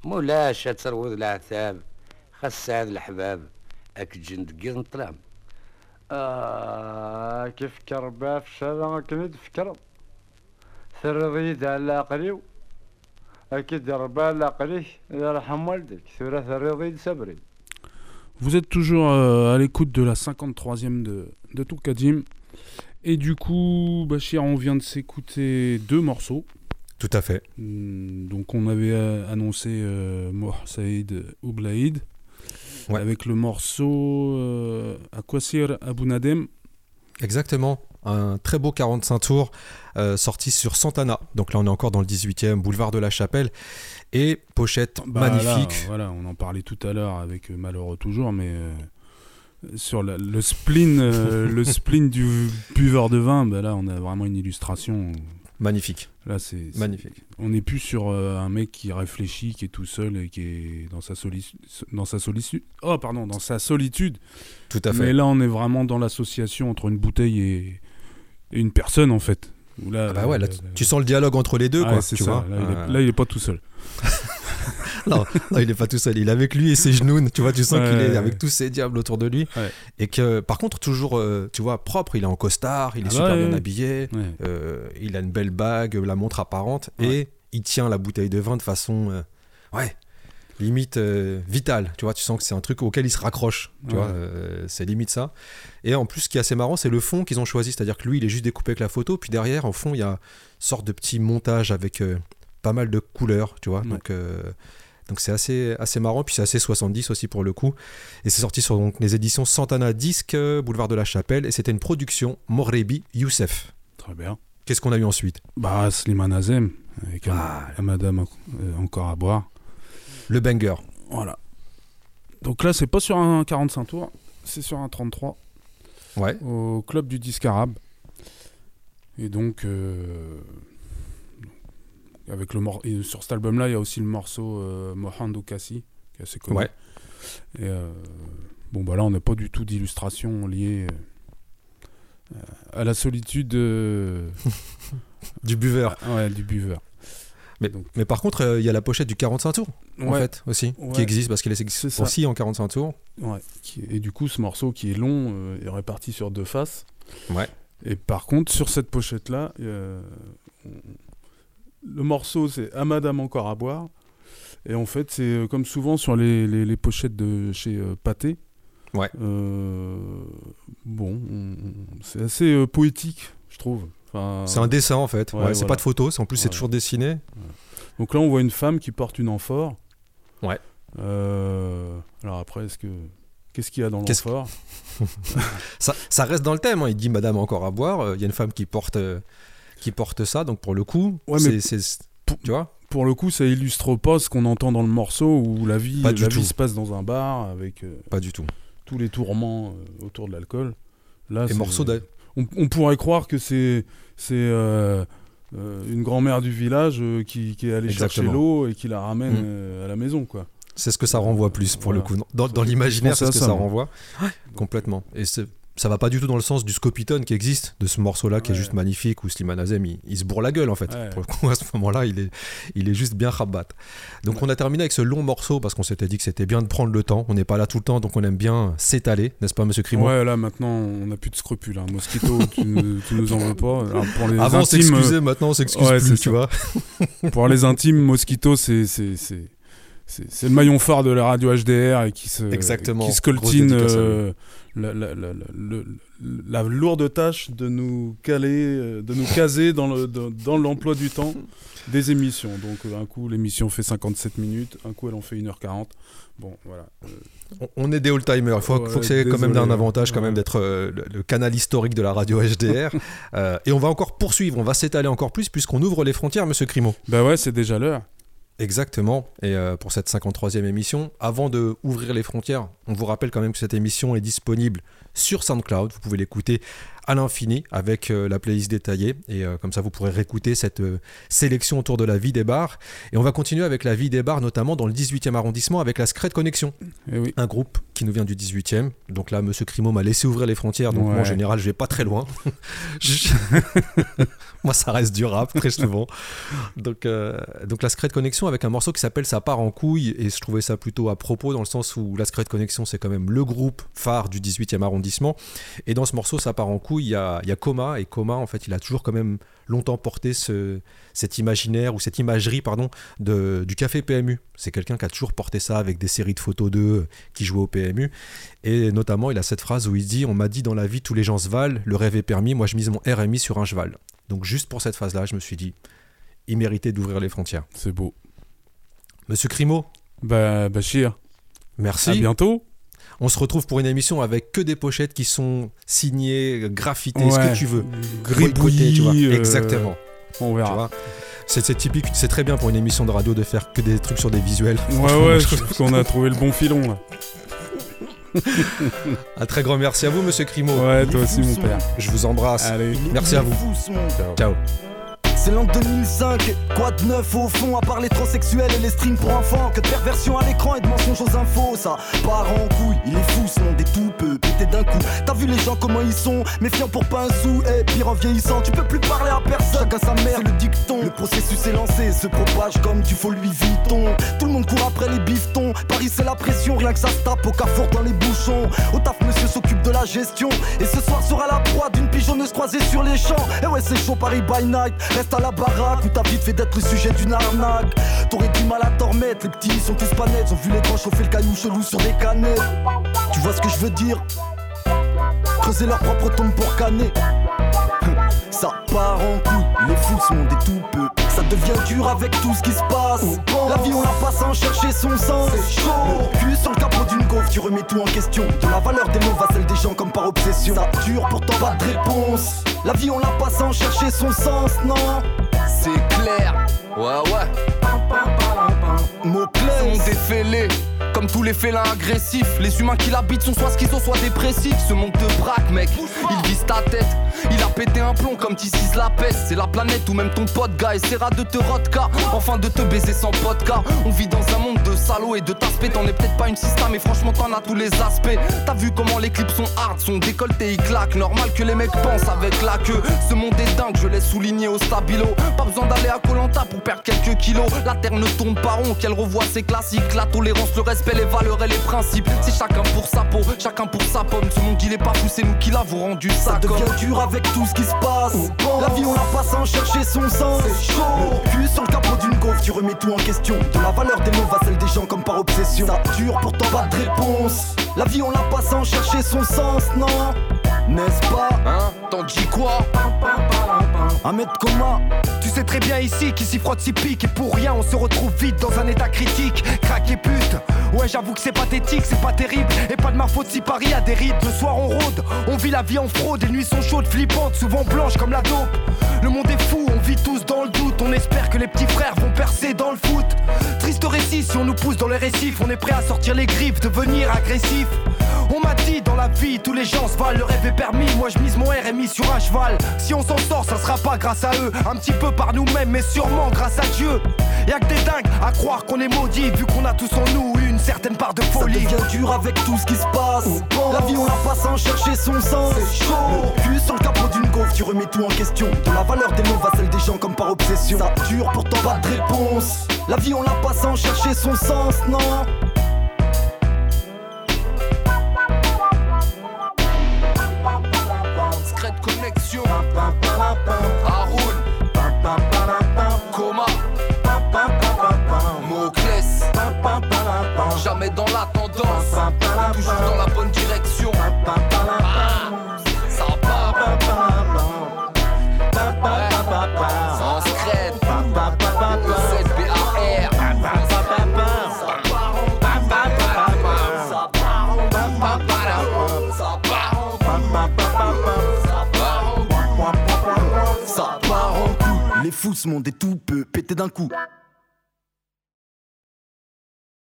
مولاش تروض العتاب خاص هذا الأحباب أك جند قيض طلام آه كيف كربا في الشارع كنت فكر ثرضيد على عقليو أكيد ربا على عقليه يرحم والدك ثورة ثرضيد سبري Vous êtes toujours euh, à l'écoute de la 53e de, de Toukadim. Et du coup, Bachir, on vient de s'écouter deux morceaux. Tout à fait. Hmm, Donc on avait euh, annoncé euh, Moh Saïd Oublaïd avec le morceau euh, Akwasir Abu Nadem. Exactement. Un très beau 45 tours euh, sorti sur Santana. Donc là, on est encore dans le 18e, boulevard de la Chapelle. Et pochette Bah, là, magnifique. voilà, on en parlait tout à l'heure avec euh, Malheureux toujours, mais euh, sur la- le spleen, euh, le spleen du buveur de vin, bah là, on a vraiment une illustration. Magnifique. Là, c'est Magnifique. On n'est plus sur euh, un mec qui réfléchit, qui est tout seul et qui est dans sa solitude, dans sa solitude. Oh, pardon, dans sa solitude. Tout à fait. Mais là, on est vraiment dans l'association entre une bouteille et, et une personne, en fait. Là, Ah bah ouais, là, tu- tu sens le dialogue entre les deux, quoi. c'est tu ça. vois. Là, il est, là, il est pas tout seul. non, non, il est pas tout seul. Il est avec lui et ses genoux. Tu vois, tu sens Ouais, qu'il est avec tous ses diables autour de lui. Et que, par contre, toujours, euh, tu vois, propre. Il est en costard, il est Ah super ouais, bien habillé. Euh, il a une belle bague, la montre apparente. Et il tient la bouteille de vin de façon. euh, ouais. Limite euh, vitale, tu vois, tu sens que c'est un truc auquel il se raccroche, tu Ouais. vois, euh, c'est limite ça. Et en plus, ce qui est assez marrant, c'est le fond qu'ils ont choisi, c'est-à-dire que lui, il est juste découpé avec la photo, puis derrière, en fond, il y a une sorte de petit montage avec euh, pas mal de couleurs, tu vois, donc donc c'est assez, assez marrant, puis c'est assez 70 aussi pour le coup. Et c'est sorti sur donc, les éditions Santana Disque, euh, Boulevard de la Chapelle, et c'était une production Morrebi Youssef. Très bien. Qu'est-ce qu'on a eu ensuite? Bah, Slimane Azem, avec Ah. la madame euh, encore à boire. Le banger. Voilà. Donc là, c'est pas sur un 45 tours, c'est sur un 33. Ouais. Au club du disque arabe. Et donc, euh, avec le mor- et sur cet album-là, il y a aussi le morceau euh, Mohandou Kassi, qui est assez connu. Ouais. Et euh, bon, bah là, on n'a pas du tout d'illustration liée euh, à la solitude euh, Du buveur. Ouais, du buveur. Mais, mais par contre, euh, il y a la pochette du 45 tours, en fait, aussi, qui existe parce qu'elle ça. aussi en 45 tours. Ouais. Et du coup, ce morceau qui est long euh, est réparti sur deux faces. Ouais. Et par contre, sur cette pochette-là, euh, le morceau c'est À Madame encore à boire. Et en fait, c'est euh, comme souvent sur les, les- les pochettes de chez euh, Pathé. Ouais. Euh, bon, on- on- c'est assez euh, poétique, je trouve. Enfin, C'est un dessin en fait. Ouais, c'est voilà. pas de photo, c'est- en plus c'est toujours dessiné. Donc là, on voit une femme qui porte une amphore. Ouais. Alors après, est-ce que qu'est-ce qu'il y a dans l'amphore? Ça, ça reste dans le thème. hein. Il dit Madame encore à boire. Il y a une femme qui porte, euh, qui porte ça. Donc pour le coup, Ouais, mais c'est, c'est- tu vois Pour le coup, ça illustre pas ce qu'on entend dans le morceau où la vie, Pas du la tout. vie se passe dans un bar avec euh, Pas du tout. tous les tourments euh, autour de l'alcool. Là, Et morceau d'a- on, on pourrait croire que c'est c'est euh, euh, une grand-mère du village euh, qui, qui est allée chercher l'eau et qui la ramène Mm. euh, à la maison, quoi. C'est ce que ça renvoie plus pour le coup. Dans, dans l'imaginaire, c'est ce que ça, renvoie. Complètement. Et c'est- ça va pas du tout dans le sens du Scopitone qui existe, de ce morceau-là qui est juste magnifique, où Slimane Azem il, il se bourre la gueule en fait. Ouais. Pour le coup, à ce moment-là, il est, il est juste bien rabat. Donc on a terminé avec ce long morceau parce qu'on s'était dit que c'était bien de prendre le temps. On n'est pas là tout le temps, donc on aime bien s'étaler, n'est-ce pas, monsieur Crimo Ouais, là maintenant, on n'a plus de scrupules. hein. Mosquito, tu, nous- tu nous en veux pas. Alors, pour les Avant, on intimes, s'excusait, euh, maintenant, on s'excuse ouais, plus, tu ça. vois. pour les intimes, Mosquito, c'est c'est c'est c'est c'est le maillon phare de la radio HDR et qui se Exactement. qui se coltine euh, la, lourde tâche de nous caler, euh, de nous caser dans le dans, dans l'emploi du temps des émissions. Donc euh, un coup l'émission fait 57 minutes, un coup elle en fait 1h40. Bon voilà. Euh, On- est des old-timers. Il faut, Ouais, faut que c'est quand même un avantage quand même Ouais. d'être euh, le, le canal historique de la radio HDR. Euh, et on va encore poursuivre, on va s'étaler encore plus puisqu'on ouvre les frontières, monsieur Crimo. Bah ouais, c'est déjà l'heure. Exactement. Et euh, pour cette 53e émission, avant de ouvrir les frontières, on vous rappelle quand même que cette émission est disponible sur SoundCloud. Vous pouvez l'écouter à l'infini avec euh, la playlist détaillée. Et euh, comme ça, vous pourrez réécouter cette euh, sélection autour de la vie des bars. Et on va continuer avec la vie des bars, notamment dans le 18e arrondissement avec la Secret Connexion. Eh oui. Un groupe qui nous vient du 18e. Donc là, monsieur Crimo m'a laissé ouvrir les frontières. Donc moi, en général, je vais pas très loin. Je- moi, ça reste du rap très souvent. Donc, donc la Secret Connexion avec un morceau qui s'appelle Ça part en couille. Et je trouvais ça plutôt à propos dans le sens où la Secret Connexion, c'est quand même le groupe phare du 18e arrondissement. Et dans ce morceau, Ça part en couille, il y a, il y a Coma. Et Coma, en fait, il a toujours quand même longtemps porté ce, cet imaginaire ou cette imagerie pardon, de, du café PMU. C'est quelqu'un qui a toujours porté ça avec des séries de photos d'eux qui jouaient au PMU. Et notamment, il a cette phrase où il dit On m'a dit dans la vie, tous les gens se valent, le rêve est permis, moi je mise mon RMI sur un cheval. Donc, juste pour cette phrase-là, je me suis dit Il méritait d'ouvrir les frontières. C'est beau. Monsieur Crimo Bah, Bachir. Merci. À bientôt. On se retrouve pour une émission avec que des pochettes qui sont signées, graffitées, ce que tu veux. Tu vois. euh, Exactement. On verra. Tu vois. C'est c'est typique, c'est très bien pour une émission de radio de faire que des trucs sur des visuels. Ouais, ouais, je trouve trouve qu'on a trouvé le bon filon. là. Un très grand merci à vous, monsieur Crimo. Ouais, toi aussi, mon père. Je vous embrasse. Allez. Merci à vous. Ciao. Ciao. C'est l'an 2005, quoi de neuf au fond à part les transsexuels et les streams pour enfants Que de perversion à l'écran et de mensonges aux infos Ça part en couille, il est fou ce monde est tout peu d'un coup. T'as vu les gens comment ils sont, méfiants pour pas un sou. Et pire en vieillissant, tu peux plus parler à personne. Chacun sa mère, le dicton. Le processus est lancé, se propage comme du faux Louis Vuitton. Tout le monde court après les biftons Paris c'est la pression, rien que ça se tape au carrefour dans les bouchons. Au taf monsieur s'occupe de la gestion. Et ce soir sera la proie d'une pigeonneuse croisée sur les champs. Et ouais c'est chaud Paris by night. Reste à la baraque où t'as vite fait d'être le sujet d'une arnaque. T'aurais du mal à t'en remettre Les petits sont tous pas nets. Ils ont vu les grands chauffer le caillou chelou sur des canettes. Tu vois ce que je veux dire? Creuser leur propre tombe pour canner. Ça part en couille, il est fou ce monde est tout peu. Ça devient dur avec tout ce qui se passe. La vie on la passe sans chercher son sens. C'est chaud. Le cul sur le capot d'une gaufre, tu remets tout en question. De la valeur des mots à celle des gens comme par obsession. Ça dure pourtant pas de réponse. La vie on la passe sans chercher son sens, non? C'est clair, ouais ouais. Comme tous les félins agressifs, les humains qui l'habitent sont soit schizo, soit dépressifs. Ce monde te braque, mec. Il vise ta tête. Il a pété un plomb comme Tissis la peste. C'est la planète où même ton pote gars essaiera de te rodka. Enfin de te baiser sans vodka. On vit dans un monde et de taspé. T'en es peut-être pas une sista, mais franchement t'en as tous les aspects. T'as vu comment les clips sont hard, sont décolletés, ils claquent. Normal que les mecs pensent avec la queue. Ce monde est dingue, je l'ai souligné au stabilo. Pas besoin d'aller à Colanta pour perdre quelques kilos. La terre ne tourne pas rond, qu'elle revoit ses classiques. La tolérance, le respect, les valeurs et les principes. C'est chacun pour sa peau, chacun pour sa pomme. Ce monde il est pas fou, c'est nous qui l'avons rendu ça. Ça devient dur avec tout ce qui se passe. La vie on la passe sans chercher son sens. Le cul sur le capot d'une gaufre, tu remets tout en question. De la valeur des mots va celle des gens comme par obsession. Ça dure pourtant pas de réponse. La vie on la passe sans chercher son sens, non? N'est-ce pas? Hein? T'en dis quoi? Un mètre coma Tu sais très bien ici qu'ici frotte si pique Et pour rien on se retrouve vite dans un état critique. Craque et pute. Ouais j'avoue que c'est pathétique, c'est pas terrible. Et pas de ma faute si Paris a des rides. Le soir on rôde, on vit la vie en fraude. Les nuits sont chaudes, flippantes, souvent blanches comme la dope. Le monde est fou, on vit tous dans le doute. On espère que les petits frères vont percer dans le foot Si on nous pousse dans les récifs On est prêt à sortir les griffes, devenir agressif. On m'a dit dans la vie, tous les gens se valent, le rêve est permis, moi je mise mon RMI sur un cheval. Si on s'en sort, ça sera pas grâce à eux, un petit peu par nous-mêmes, mais sûrement grâce à Dieu. Y'a que des dingues à croire qu'on est maudits, vu qu'on a tous en nous certaine part de folie. Ça devient dur avec tout ce qui se passe. La vie on la passe sans chercher son sens. Le cul sur le capot d'une gaufre, tu remets tout en question. De la valeur des mots va celle des gens comme par obsession. Ça dure pourtant pas de réponse. La vie on la passe sans chercher son sens, non? Secrète connexion. Toujours dans la bonne direction. Les fous se montent et tout peut péter d'un coup.